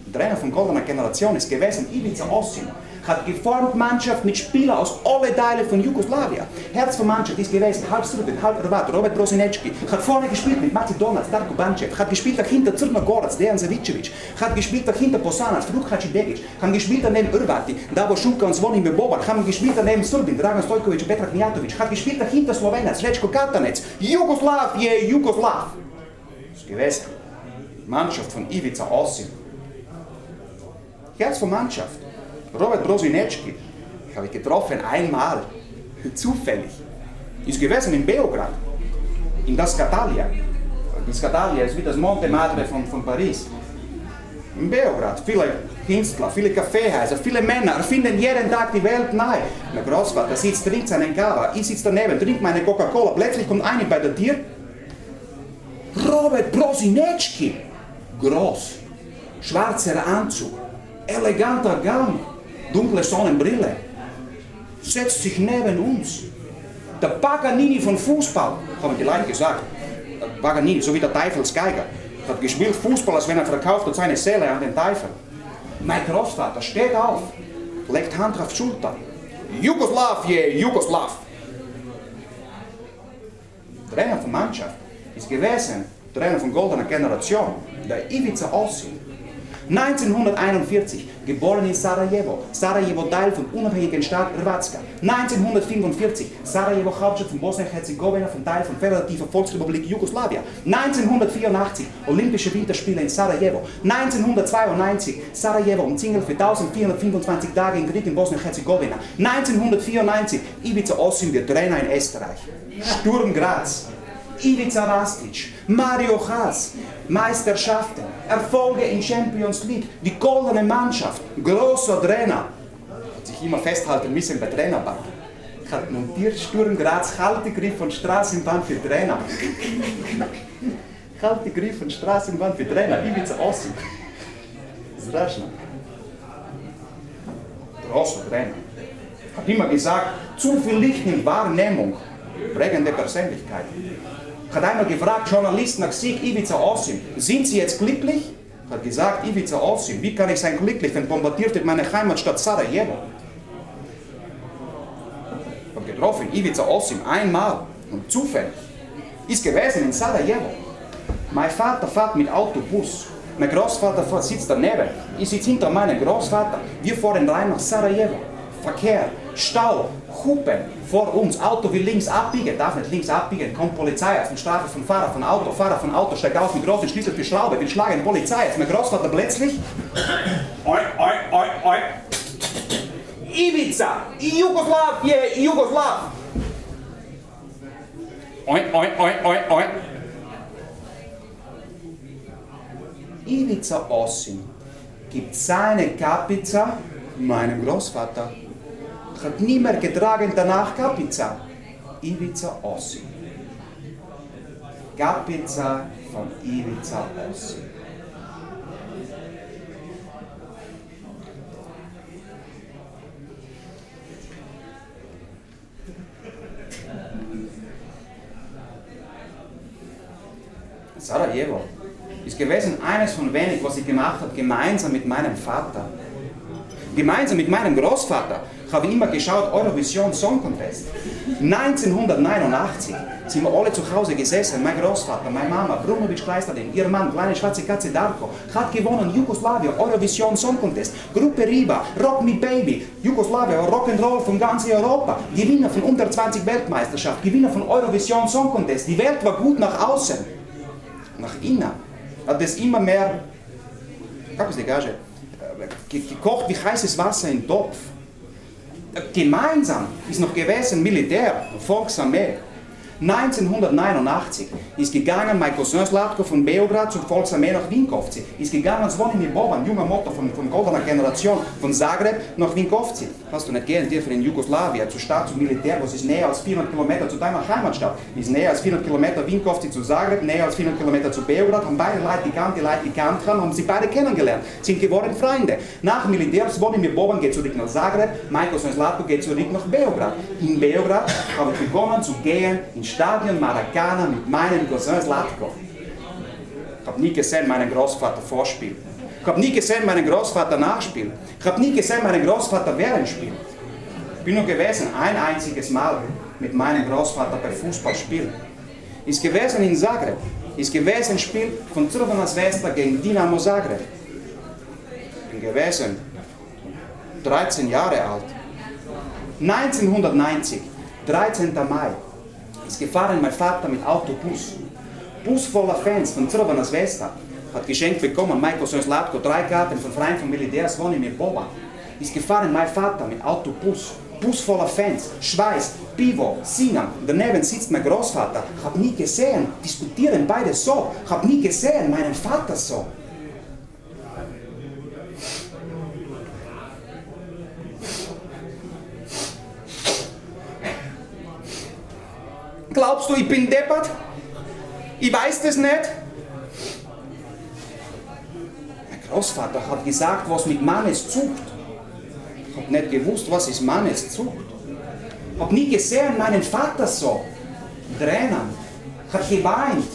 Der Trainer von goldener Generation ist gewesen Ivica Osim hat geformt Mannschaft mit Spielern aus allen Teilen von Jugoslawien. Herz von Mannschaft ist gewesen, halb Srbin, halb Hrvat, Robert Brozinecki, hat vorne gespielt mit Maci Donac, Darko Bancev, hat gespielt dahinter Crno Gorac, Dejan Zavicevic, hat gespielt dahinter Posanac, Fruk Hačibegic, haben gespielt daneben Hrvati, Davo Šuka und Zvonimir Boban, haben gespielt daneben Srbin, Dragan Stojkovic, Petrak Mijatovic, hat gespielt dahinter Slovenac, Rečko Katanec, Jugoslav je Jugoslav. Ist gewesen. Mannschaft von Ivica Osim. Herz von Mannschaft. Robert Brozinecki habe ich getroffen einmal, zufällig. Ist gewesen in Beograd, in das Catalia. Das Catalia ist wie das Monte Madre von, von Paris. In Beograd, viele Künstler, viele Kaffeehäuser, viele Männer erfinden jeden Tag die Welt neu. Mein Großvater sitzt, trinkt seinen Kava, ich sitze daneben, trinkt meine Coca-Cola. Plötzlich kommt einer bei der Tür. Robert Brozinecki, groß, schwarzer Anzug, eleganter Gang, dunkle Sonnenbrille, setzt sich neben uns. Der Paganini von Fußball, haben die Leute gesagt. Paganini, so wie der Teufelsgeiger, hat gespielt Fußball, als wenn er verkauft hat seine Seele an den Teufel. Mein Großvater steht auf, legt Hand auf Schulter. Jugoslav, je, Jugoslav. Trainer von Mannschaft ist gewesen, Trainer von goldener Generation, der Ivica Osim. 1941, geboren in Sarajevo, Sarajevo Teil vom unabhängigen Staat Hrvatska. 1945, Sarajevo Hauptstadt von Bosnien-Herzegowina, von Teil von Föderativer Volksrepublik Jugoslawien. 1984, Olympische Winterspiele in Sarajevo. 1992, Sarajevo umzingelt für 1425 Tage im Krieg in Bosnien-Herzegowina. 1994, Ivica Osim wird Trainer in Österreich. Sturm Graz. Ivica Rastic, Mario Haas, Meisterschaften, Erfolge in Champions League, die goldene Mannschaft, großer Trainer. Hat sich immer festhalten müssen bei Trainerbank. Hat montiert Sturm Graz, Haltegriff von Straßenbahn für Trainer. Haltegriff von Straßenbahn für Trainer, Ivica Ossi. Das Strašno. Ne? Großer Trainer. Hat immer gesagt, zu viel Licht in Wahrnehmung, prägende Persönlichkeit hat einmal gefragt, Journalisten nach sich, Ivica Osim, sind Sie jetzt glücklich? Hat gesagt, Ivica Osim, wie kann ich sein glücklich, wenn bombardiert wird meine Heimatstadt Sarajevo? Hab getroffen, Ivica Osim, einmal und zufällig. Ist gewesen in Sarajevo. Mein Vater fährt mit Autobus. Mein Großvater sitzt daneben. Ich sitze hinter meinem Großvater. Wir fahren rein nach Sarajevo. Verkehr, Stau, Hupen vor uns, Auto will links abbiegen, darf nicht links abbiegen, kommt Polizei auf den Strafe von Fahrer von Auto, Fahrer von Auto steigt aus mit großen Schlüssel für Schraube, will schlagen, Polizei, jetzt mein Großvater plötzlich, oi, oi, oi, oi, Ivica, Jugoslav, je, Jugoslav, oi, oi, oi, oi, oi, Ivica Osim gibt seine Kapiza meinem Großvater hat niemand getragen danach Kapica. Ivica Osim. Kapica von Ivica Osim. Sarajevo ist gewesen eines von wenig, was ich gemacht habe, gemeinsam mit meinem Vater. Gemeinsam mit meinem Großvater habe ich immer geschaut, Eurovision Song Contest. 1989 sind wir alle zu Hause gesessen, mein Großvater, meine Mama, Brunovic Kleisterin, ihr Mann, kleine schwarze Katze Darko, hat gewonnen Jugoslawien Eurovision Song Contest, Gruppe Riba, Rock Me Baby, Jugoslawien Rock'n'Roll von ganz Europa, Gewinner von unter 20 Weltmeisterschaft, Gewinner von Eurovision Song Contest, die Welt war gut nach außen. Nach innen hat es immer mehr, kako de Gage gekocht wie heißes Wasser im Topf. Gemeinsam ist noch gewesen Militär, Volksarmee. 1989 ist gegangen mein Cousin Slatko von Beograd zur Volksarmee nach Winkovci. Ist gegangen Zvonimir Boban, junger Motto von, von goldener Generation, von Zagreb nach Winkovci. Hast du nicht gehen dürfen in Jugoslawien, zur Stadt, zum Militär, was ist näher als 400 Kilometer zu deiner Heimatstadt. Ist näher als 400 Kilometer Winkovci zu Zagreb, näher als 400 Kilometer zu Beograd, haben beide Leute gekannt, die Leute gekannt haben, haben sie beide kennengelernt, sind geworden Freunde. Nach Militär, Zvonimir Boban geht zurück nach Zagreb, mein Cousin Slatko geht zurück nach Beograd. In Beograd habe ich begonnen zu gehen in Stadion Maracana mit meinem Cousin Zlatko. Ich habe nie gesehen meinen Großvater vorspielen. Ich habe nie gesehen meinen Großvater nachspielen. Ich habe nie gesehen meinen Großvater während spielen. Ich bin nur gewesen ein einziges Mal mit meinem Großvater bei Fußball spielen. Ist gewesen in Zagreb. Ist gewesen ein Spiel von Crvena Zvezda gegen Dinamo Zagreb. Bin gewesen 13 Jahre alt. 1990, 13. Mai, ist gefahren mein Vater mit Autobus. Bus voller Fans von Crvena Zvezda. Hat geschenkt bekommen, Michael Slatko, drei Karten von Freien von Militär Zvonimir Boba. Ist gefahren mein Vater mit Autobus. Bus voller Fans, Schweiß, Pivo, Singen. Daneben sitzt mein Großvater. Habe nie gesehen, diskutieren beide so. Habe nie gesehen, meinen Vater so. Glaubst du, ich bin deppert? Ich weiß das nicht. Mein Großvater hat gesagt, was mit Manneszucht. Ich habe nicht gewusst, was ist Manneszucht. Ich habe nie gesehen meinen Vater so. Tränen. Habe geweint.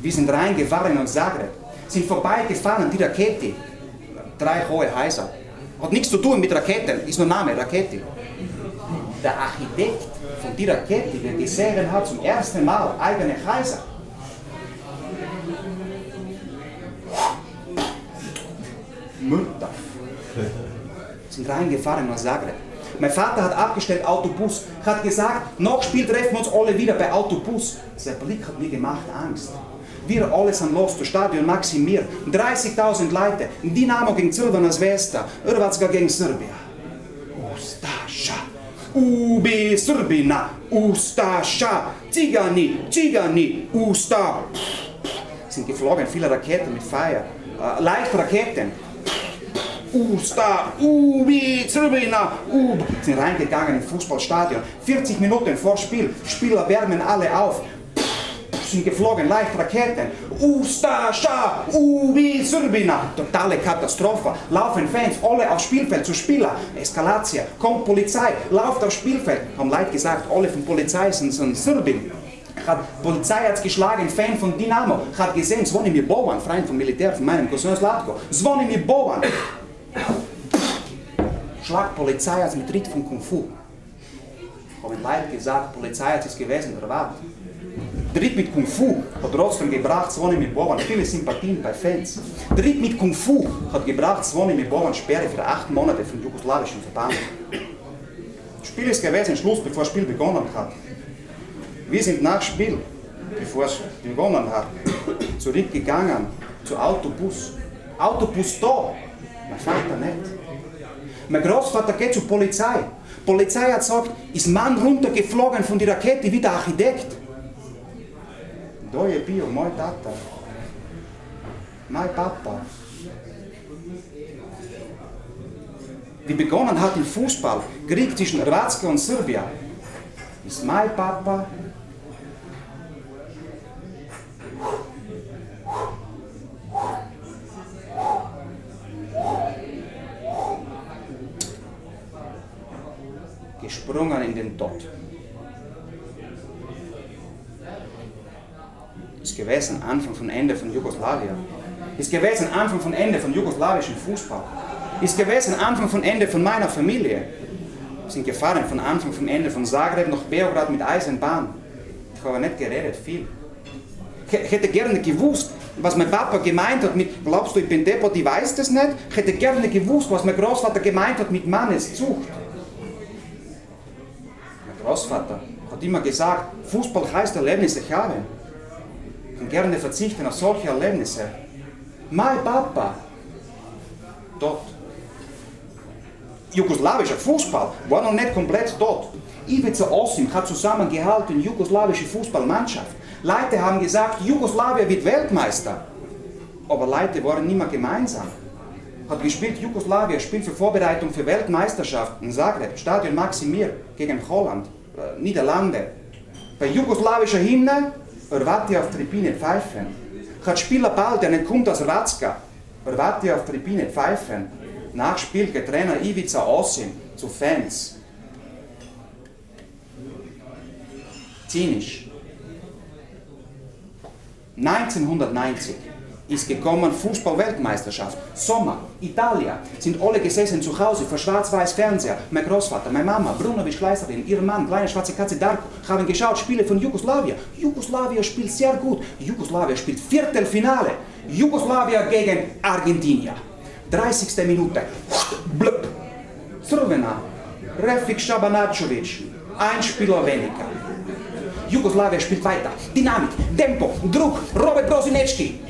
Wir sind reingefahren nach Zagreb. Sind vorbeigefahren, die Rakete. Drei hohe Häuser. Hat nichts zu tun mit Raketen, ist nur Name, Rakete. Der Architekt die Rakete, der gesehen hat zum ersten Mal eigene Häuser. Mutter. Sind reingefahren nach Zagreb. Mein Vater hat abgestellt Autobus, hat gesagt, noch Spiel treffen wir uns alle wieder bei Autobus. Sein Blick hat mir gemacht Angst. Wir alle sind los zu Stadion Maximir. 30.000 Leute. Dynamo gegen Crvena Zvezda. Hrvatska gegen Serbia. Ubi Srbina. Ustaša. Zigani. Zigani. Usta. Sind geflogen viele Raketen mit Feuer. Äh, Leichtraketen. Usta, Ubi, Srbina, Ub. Sind reingegangen im Fußballstadion. 40 Minuten vor Spiel. Spieler wärmen alle auf sind geflogen, leicht Raketen. Ustascha, Ubi, Srbina. Totale Katastrophe. Laufen Fans, alle aufs Spielfeld zu Spieler. Eskalatie. Kommt Polizei, lauft aufs Spielfeld. Haben Leute gesagt, alle von Polizei sind, sind Serbien. Hat, Polizei hat geschlagen, Fan von Dynamo. Hat gesehen, Zvonimir Boban, Freund vom Militär, von meinem Cousin Slatko. Zvonimir Boban. Schlag Polizei als mit Tritt von Kung Fu. Haben Leute gesagt, Polizei hat es gewesen, oder was? Dritt mit Kung Fu hat trotzdem gebracht, Zvonimir Boban viele Sympathien bei Fans. Dritt mit Kung Fu hat gebracht, Zvonimir Boban Sperre für acht Monate vom jugoslawischen Verband. Das Spiel ist gewesen, Schluss, bevor das Spiel begonnen hat. Wir sind nach Spiel, bevor es begonnen hat, zurückgegangen zu Autobus. Autobus da, mein Vater nicht. Mein Großvater geht zur Polizei. Polizei hat gesagt, ist Mann runtergeflogen von der Rakete wie der Architekt. Kdo je bio moj tata? Mein Papa. Wie begonnen hat im Fußball, Krieg zwischen Hrvatska und Serbia, ist mein Papa gesprungen in den Tod. Ist gewesen Anfang von Ende von Jugoslawien. Ist gewesen Anfang von Ende von jugoslawischen Fußball. Ist gewesen Anfang von Ende von meiner Familie. Sind gefahren von Anfang von Ende von Zagreb nach Beograd mit Eisenbahn. Ich habe nicht geredet, viel. Ich hätte gerne gewusst, was mein Papa gemeint hat mit, glaubst du, ich bin deppert, ich weiß das nicht. Ich hätte gerne gewusst, was mein Großvater gemeint hat mit Manneszucht. Mein Großvater hat immer gesagt, Fußball heißt Erlebnisse haben und gerne verzichten auf solche Erlebnisse. Mein Papa, dort, jugoslawischer Fußball war noch nicht komplett tot. Ivica Osim hat zusammengehalten jugoslawische Fußballmannschaft. Leute haben gesagt, Jugoslawien wird Weltmeister. Aber Leute waren nicht mehr gemeinsam. Hat gespielt, Jugoslawien spielt für Vorbereitung für Weltmeisterschaften Zagreb, Stadion Maximir gegen Holland, äh, Niederlande. Bei jugoslawischer Hymne erwarte auf Tribüne pfeifen. Hat Spieler bald, der kommt aus Ratska, erwarte auf Tribüne pfeifen. Nach Spiel geht Trainer Ivica Osim zu Fans. Zynisch. 1990 ist gekommen Fußball-Weltmeisterschaft. Sommer, Italien, sind alle gesessen zu Hause vor schwarz-weiß Fernseher. Mein Großvater, meine Mama, Brunovic Kleisterin, ihr Mann, kleine schwarze Katze Darko, haben geschaut Spiele von Jugoslawien. Jugoslawien spielt sehr gut. Jugoslawien spielt Viertelfinale. Jugoslawien gegen Argentinien. 30. Minute. Blub. Crvena. Refik Šabanačović. Ein Spieler weniger. Jugoslawien spielt weiter. Dynamik, Tempo, Druck, Robert Brosinecki.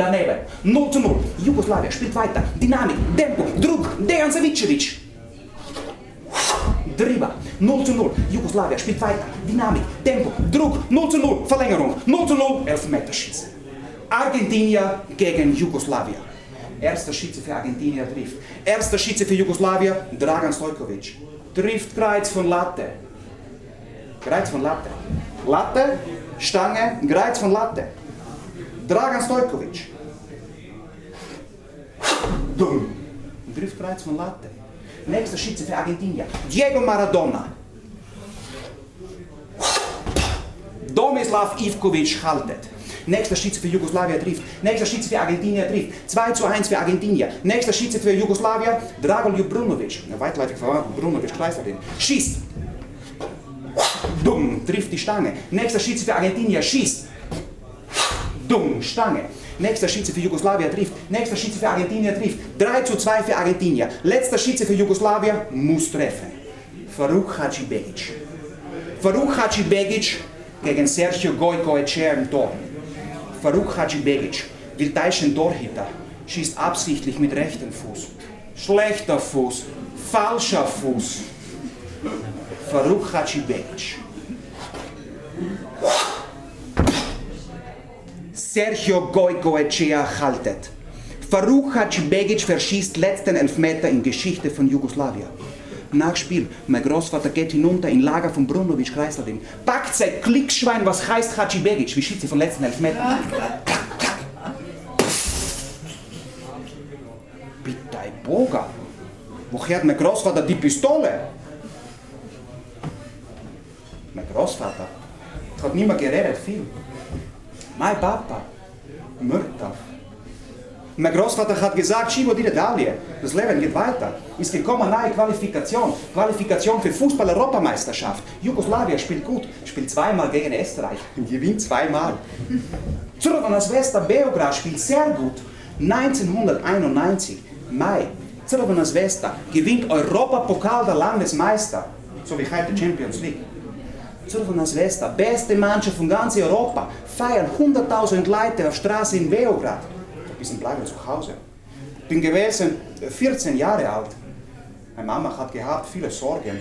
Daneben. 0 zu 0. Jugoslawien spielt weiter. Dynamik, Tempo, Druck, Dejan Savicevic. Drüber. 0 zu 0. Jugoslawien spielt weiter. Dynamik, Tempo, Druck, 0 zu 0. Verlängerung. 0 zu 0. Elfmeterschießen. Argentinier gegen Jugoslawien. Erster Schütze für Argentinier trifft. Erster Schütze für Jugoslawien, Dragan Stojkovic. Trifft Kreuz von Latte. Kreuz von Latte. Latte, Stange, Kreuz von Latte. Dragan Stojkovic. Dumm. Trifft Kreuz von Latte. Nächster Schütze für Argentinier, Diego Maradona. Domislav Ivkovic haltet. Nächster Schütze für Jugoslawien trifft. Nächster Schütze für Argentinien trifft. 2 zu 1 für Argentinien. Nächster Schütze für Jugoslawien, Dragoljub Brunovic. Weitläufig verwandt, Brunovic Kleisterin. Schießt. Dumm, trifft die Stange. Nächster Schütze für Argentinien schießt. Dumm, Stange. Nächster Schütze für Jugoslawien trifft. Nächster Schütze für Argentinien trifft. 3 zu 2 für Argentinien. Letzter Schütze für Jugoslawien muss treffen. Faruk Hadzibegic. Faruk Hadzibegic gegen Sergio Gojko Echea im Tor. Faruk Hadzibegic will täuschen Torhüter, schießt absichtlich mit rechtem Fuß. Schlechter Fuß, falscher Fuß. Faruk Hadzibegic. Sergio Gojko Echea haltet. Faruk Hadzibegic verschießt letzten Elfmeter in Geschichte von Jugoslawien. Nach Spiel, mein Großvater geht hinunter in Lager von Brunovic Kreisladim. Packt sein Klickschwein, was heißt Hadzibegic, wie schießt sie von letzten Elfmeter. Bitte, Boga. Woher hat mein Großvater die Pistole? Mein Großvater hat nicht mehr geredet, viel. Mein Papa, Mörder. Mein Großvater hat gesagt, Schibo die Dalie, das Leben geht weiter. Ist gekommen eine Qualifikation, Qualifikation für Fußball-Europameisterschaft. Jugoslawien spielt gut, spielt zweimal gegen Österreich, gewinnt zweimal. Crvena Zvezda Beograd spielt sehr gut. 1991, Mai, Crvena Zvezda gewinnt Europapokal der Landesmeister, so wie heute Champions League. Crvena Zvezda, beste Mannschaft von ganz Europa, feiern 100.000 Leute auf Straße in Beograd bisschen bleiben zu Hause. Bin gewesen 14 Jahre alt. Meine Mama hat gehabt viele Sorgen.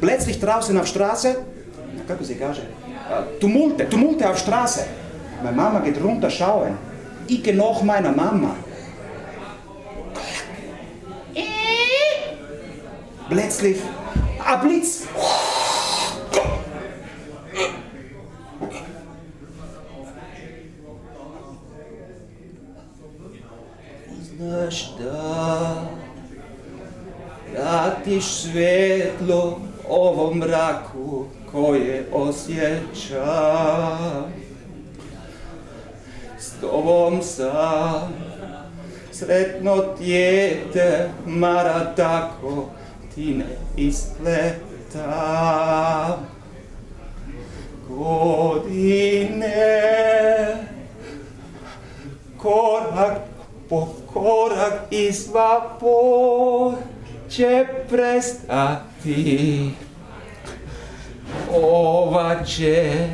Plötzlich draußen auf Straße, kako se kaže, Tumulte, Tumulte auf Straße. Meine Mama geht runter schauen. Ich gehe noch meiner Mama. Plötzlich, ein Blitz. Znaš da Vratiš svetlo ovom mraku koje osjeća S tobom sam. Sretno tijete Mara tako ti ne ispleta Godine korak Pokorak i sva bol će prestati. Ova će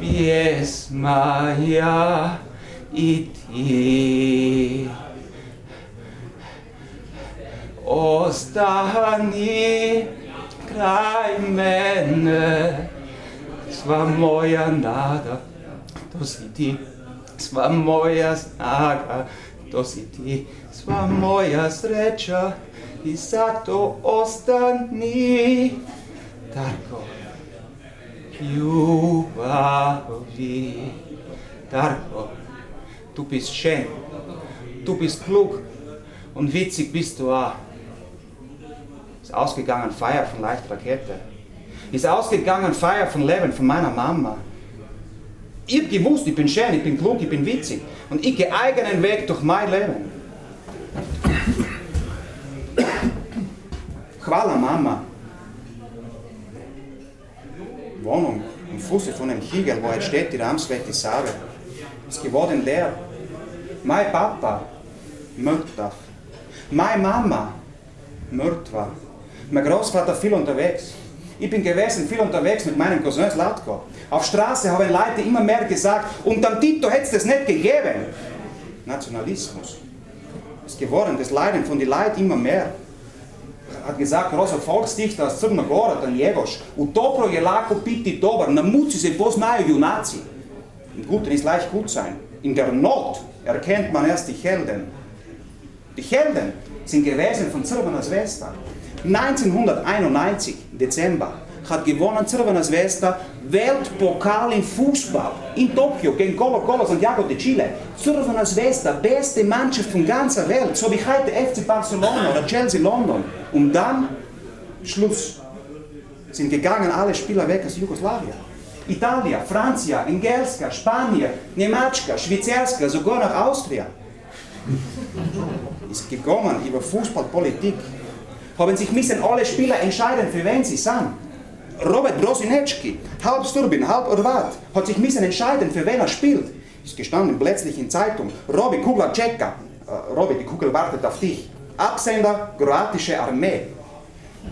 pjesma ja i ti. Ostani kraj mene, sva moja nada, to si ti. Sva moja snaga, to si ti, sva moja sreća i zato ostani Darko, ljubavi. Darko, du bist schön, du bist klug und witzig bist du auch. Ist ausgegangen Feier von Leichtrakete. Ist ausgegangen Feier von Leben von meiner Mama. Ich gewusst, ich bin schön, ich bin klug, ich bin witzig. Und ich gehe eigenen Weg durch mein Leben. Hvala Mama. Wohnung am Fuße von einem Hügel, wo jetzt steht die Ramswette Save, ist geworden der. Mein Papa, Mörder. Meine Mama, Mörder. Mein Großvater viel unterwegs. Ich bin gewesen viel unterwegs mit meinem Cousin Slatko. Auf Straße haben Leute immer mehr gesagt, und am Tito hätte es das nicht gegeben. Nationalismus ist geworden, das Leiden von den Leuten immer mehr. Hat gesagt, großer Volksdichter aus Crna Gora, Danjegoš, u dobro je lako biti dobar, na muci se poznaju junaci. Im Guten ist leicht gut sein. In der Not erkennt man erst die Helden. Die Helden sind gewesen von Crvena Zvezda. 1991, Dezember, hat gewonnen Crvena Zvezda Weltpokal im Fußball in Tokio gegen Colo Colo Santiago de Chile. Crvena Zvezda, beste Mannschaft von ganzer Welt, so wie heute FC Barcelona oder Chelsea London. Und dann Schluss. Sind gegangen alle Spieler weg aus Jugoslawien. Italien, Francia, Engelska, Spanien, Nemacka, Schweizerska, sogar nach Austria. Ist gekommen über Fußballpolitik. Haben sich müssen alle Spieler entscheiden, für wen sie sind. Robert Brosinecki, halb Sturbin, halb Orvat, hat sich müssen entscheiden, für wen er spielt. Ist gestanden plötzlich in Zeitung. Robi Kugler Czeka. Äh, Robi, die Kugel wartet auf dich. Absender, kroatische Armee.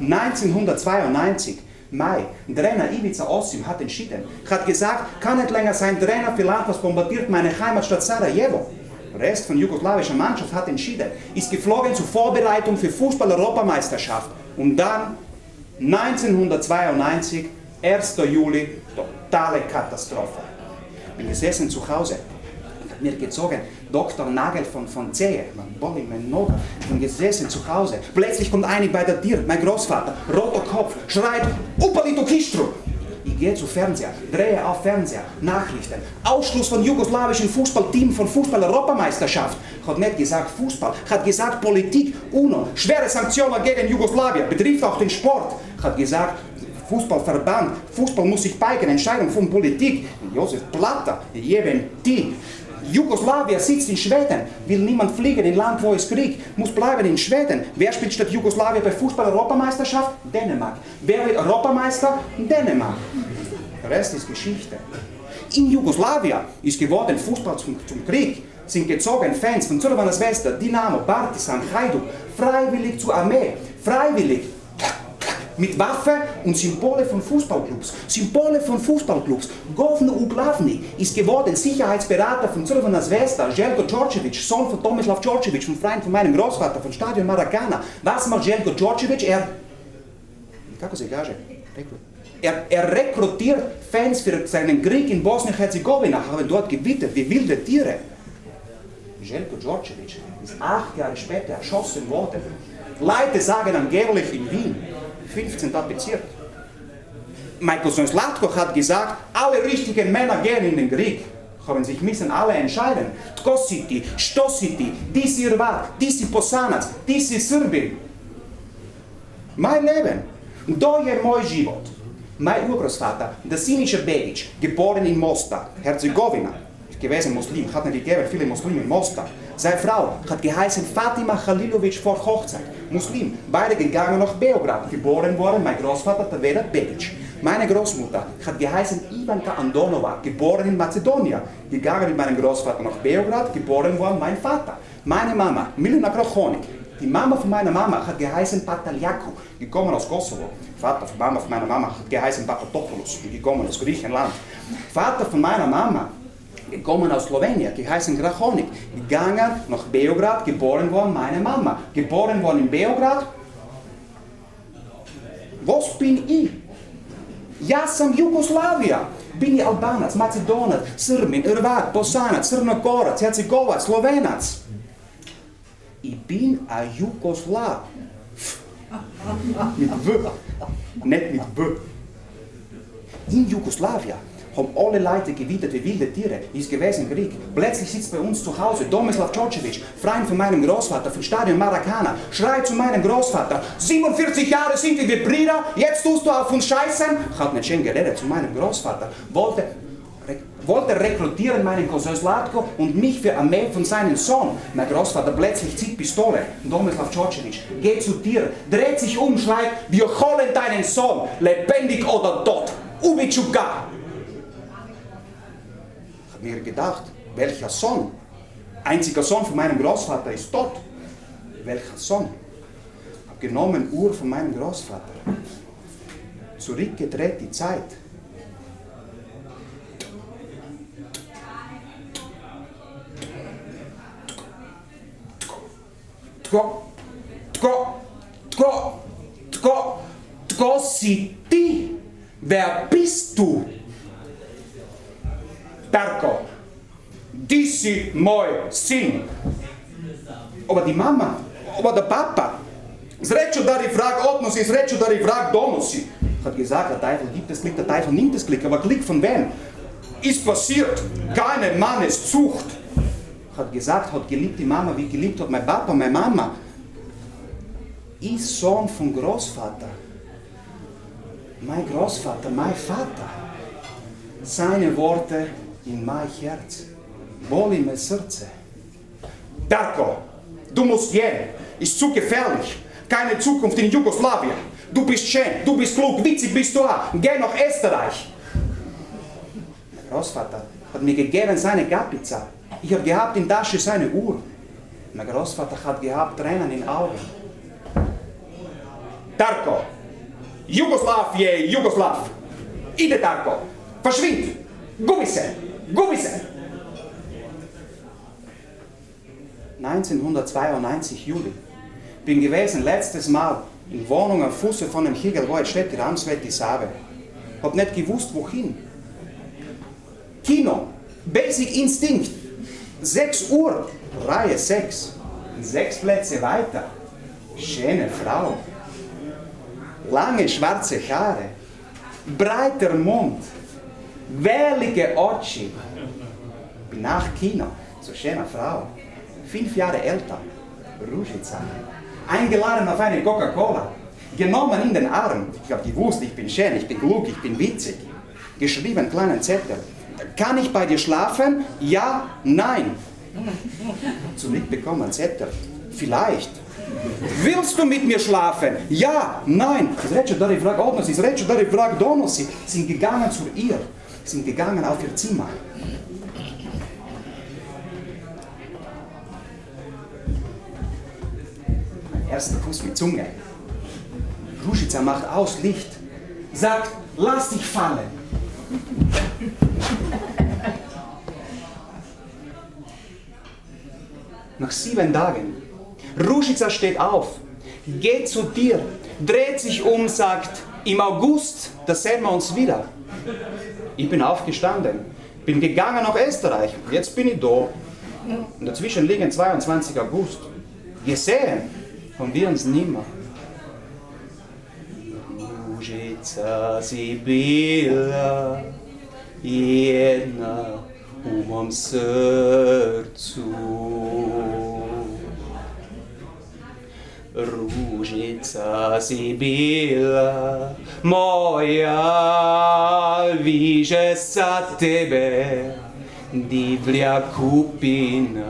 1992, Mai, Trainer Ivica Osim hat entschieden, hat gesagt, kann nicht länger sein Trainer für was bombardiert meine Heimatstadt Sarajevo. Der Rest von jugoslawischer Mannschaft hat entschieden, ist geflogen zur Vorbereitung für Fußball-Europameisterschaft. Und dann 1992, 1. Juli, totale Katastrophe. Bin gesessen zu Hause, hat mir gezogen, Dr. Nagel von, von Zehe, mein Bolli, mein Noga, bin gesessen zu Hause. Plötzlich kommt einer bei der Tür, mein Großvater, roter Kopf, schreit, Upalito Kistru. Gehe zu Fernseher, drehe auf Fernseher, Nachrichten, Ausschluss von jugoslawischen Fußballteam von Fußball-Europameisterschaft. Hat nicht gesagt Fußball, hat gesagt Politik, UNO, schwere Sanktionen gegen Jugoslawien, betrifft auch den Sport. Hat gesagt Fußballverband, Fußball muss sich beigen, Entscheidung von Politik. Josef Platter, jedem die. Jugoslawien sitzt in Schweden, will niemand fliegen in Land, wo es Krieg, muss bleiben in Schweden. Wer spielt statt Jugoslawien bei Fußball-Europameisterschaft? Dänemark. Wer wird Europameister? Dänemark. Der Rest ist Geschichte. In Jugoslawien ist geworden Fußball zum, zum Krieg, sind gezogen Fans von Crvena Zvezda, Dinamo, Partizan, Hajduk, freiwillig zur Armee, freiwillig mit Waffe und Symbole von Fußballclubs. Symbole von Fußballclubs. Govno Uglavni ist geworden Sicherheitsberater von Crvena Zvezda, Željko Đorđević, Sohn von Tomislav Đorđević, ein Freund von meinem Großvater von Stadion Maracana. Was macht Željko Đorđević? Er, kako se kaže? Er, er rekrutiert Fans für seinen Krieg in Bosnien-Herzegowina, haben dort gewittet wie wilde Tiere. Željko Đorđević ist acht Jahre später erschossen worden. Leute sagen angeblich in Wien, 15. Bezirk. Michael Slatko hat gesagt, alle richtigen Männer gehen in den Krieg. Haben sich müssen alle entscheiden. Tko si ti, što si Posanac, si Srbin. Mein Leben, to je moj život. Mein Urgroßvater, der Siniša Begić, geboren in Mostar, Herzegowina, gewesen Muslim, hat nicht gegeben, viele Muslime in Mostar. Seine Frau hat geheißen Fatima Khalilovic vor Hochzeit, Muslim. Beide gegangen nach Beograd, geboren worden mein Großvater Tavera Begic. Meine Großmutter hat geheißen Ivanka Andonova, geboren in Mazedonien. Gegangen mit meinem Großvater nach Beograd, geboren worden mein Vater. Meine Mama, Milena Krochonik. Die Mama von meiner Mama hat geheißen Pataljaku, gekommen aus Kosovo. Vater von Mama von meiner Mama hat geheißen Papatopoulos, gekommen aus Griechenland. Vater von meiner Mama gekommen aus Slowenien, geheißen Grachonik, gegangen nach Beograd, geboren worden meine Mama, geboren worden in Beograd. Was bin ich? Ja sam Jugoslavia. Bin ich Albanac, Macedonac, Srbin, Hrvat, Bosanac, Crnogorac, Hercegovac, Slovenac. Ich bin ein Jugoslav. Mit W. Nicht mit B. In Jugoslawien haben alle Leute gewidert wie wilde Tiere. Ist gewesen Krieg. Plötzlich sitzt bei uns zu Hause Domislav Djordjevic, Freund von meinem Großvater vom Stadion Maracana, schreit zu meinem Großvater, 47 Jahre sind wir Brüder, jetzt tust du auf uns scheißen. Hat nicht schön geredet zu meinem Großvater. Wollte wollte rekrutieren meinen Cousin Slatko und mich für Armee von seinem Sohn. Mein Großvater plötzlich zieht Pistole. Domislav Djordjevic geht zu dir, dreht sich um, schreit, wir holen deinen Sohn, lebendig oder tot. Ubichuka! Mir gedacht, welcher Sohn? Einziger Sohn von meinem Großvater ist tot. Welcher Sohn? Habe genommen Uhr von meinem Großvater. Zurückgedreht die Zeit. Tko, tko, tko, tko, tko si ti? Wer bist du? Darko, die si moj sin. Aber die Mama, aber der Papa. Sreću da ri vrag odnosi, sreću da ri vrag donosi. Hat gesagt, der Teufel gibt das Glück, der Teufel nimmt das Glück, aber Glück von wem? Ist passiert, keine Manneszucht. Hat gesagt, hat geliebt die Mama, wie geliebt hat mein Papa, meine Mama. Ich Sohn vom Großvater. Mein Großvater, mein Vater. Seine Worte in mein Herz. Boli me srce. Darko, du musst gehen. Ist zu gefährlich. Keine Zukunft in Jugoslawien. Du bist schön, du bist klug, witzig bist du auch. Geh nach Österreich. Mein Großvater hat mir gegeben seine Gapiza. Ich habe gehabt in Tasche seine Uhr. Mein Großvater hat gehabt Tränen in Augen. Darko, Jugoslawie, Jugoslav. Ide Darko, verschwind. Gubbise. 1992 Juli. Bin gewesen letztes Mal in Wohnung am Fuße von dem Hegel, wo jetzt steht, die Ramswette Save. Hab nicht gewusst, wohin. Kino, Basic Instinct, 6 Uhr, Reihe 6. Sechs Plätze weiter. Schöne Frau. Lange schwarze Haare. Breiter Mund. Wellige. Bin nach Kino. So schöne Frau. Fünf Jahre älter. Ružica. Eingeladen auf eine Coca-Cola. Genommen in den Arm. Ich habe gewusst, ich bin schön, ich bin klug, ich bin witzig. Geschrieben, kleinen Zettel. Kann ich bei dir schlafen? Ja, nein. Zurückbekommen, Zettel. Vielleicht. Willst du mit mir schlafen? Ja, nein. Izreče da je vrag odnosi, izreče da je vrag donosi. Sind gegangen zu ihr. Sind gegangen auf ihr Zimmer. Mein erster Kuss mit Zunge. Rušica macht aus Licht. Sagt, lass dich fallen. Nach sieben Tagen, Rušica steht auf, geht zu dir, dreht sich um, sagt, im August, da sehen wir uns wieder. Ich bin aufgestanden, bin gegangen nach Österreich, jetzt bin ich da. Und dazwischen liegen 22 August. Gesehen haben wir uns nimmer. Si bila jedna u mom srcu. Ružica si bila moja, više sa tebe divlja kupina.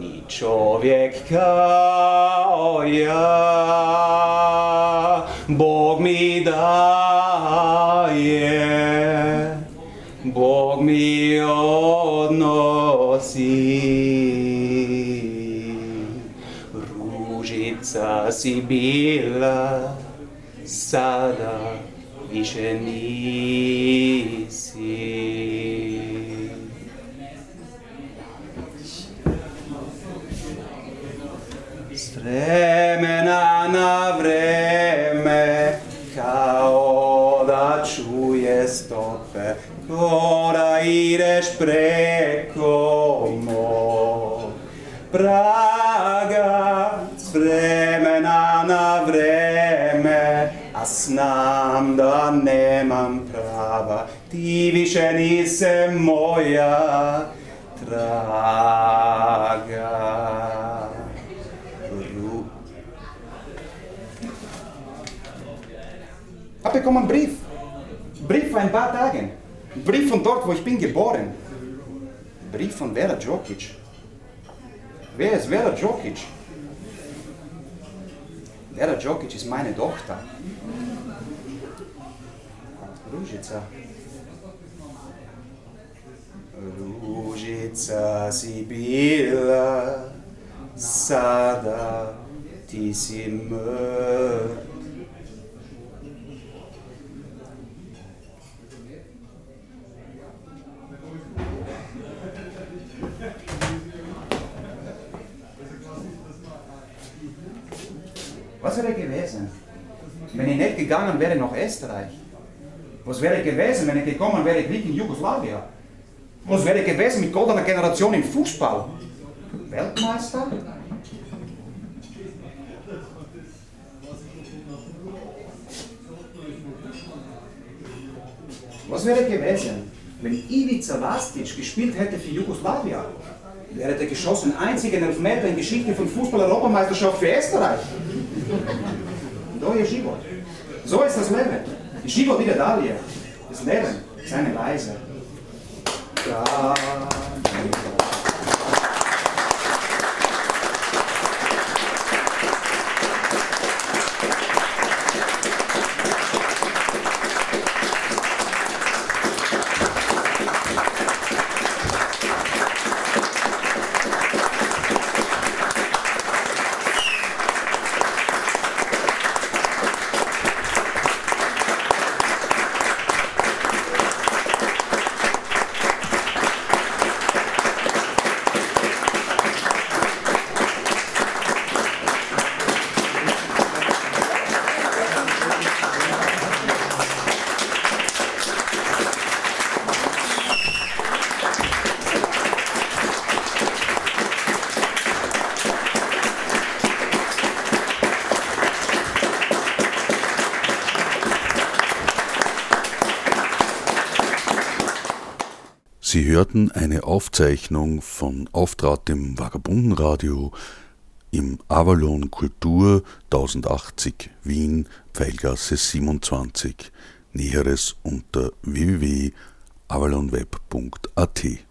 Ni čovjek kao ja, Si bila, sada više nisi. S vremena na vreme, kao da čuje stope, kora ideš preko mog. Vreme, a znam da nemam prava, ti više nisi moja traga. Ru- Hab bekommen einen Brief. Brief vor ein paar Tagen. Brief von dort, wo ich bin geboren. Brief von Vera Djokic. Wer ist Vera Djokic? Vera Djokic ist meine Tochter. Ružica. Ružica si bila, sada ti si mrtva. Was wäre gewesen, wenn ich nicht gegangen wäre nach Österreich? Was wäre gewesen, wenn ich gekommen wäre Krieg in Jugoslawien? Was wäre gewesen mit goldener Generation im Fußball? Weltmeister? Was wäre gewesen, wenn Ivica Lastic gespielt hätte für Jugoslawien? Wäre der geschossen einzigen Elfmeter in Geschichte von Fußball-Europameisterschaft für Österreich. To je život. Zove se zleme. Život ide dalje. Zleven, sene lajze. Bravo. Hörten eine Aufzeichnung von Auftrat im Vagabundenradio im Avalon Kultur 1080 Wien, Pfeilgasse 27. Näheres unter www.avalonweb.at.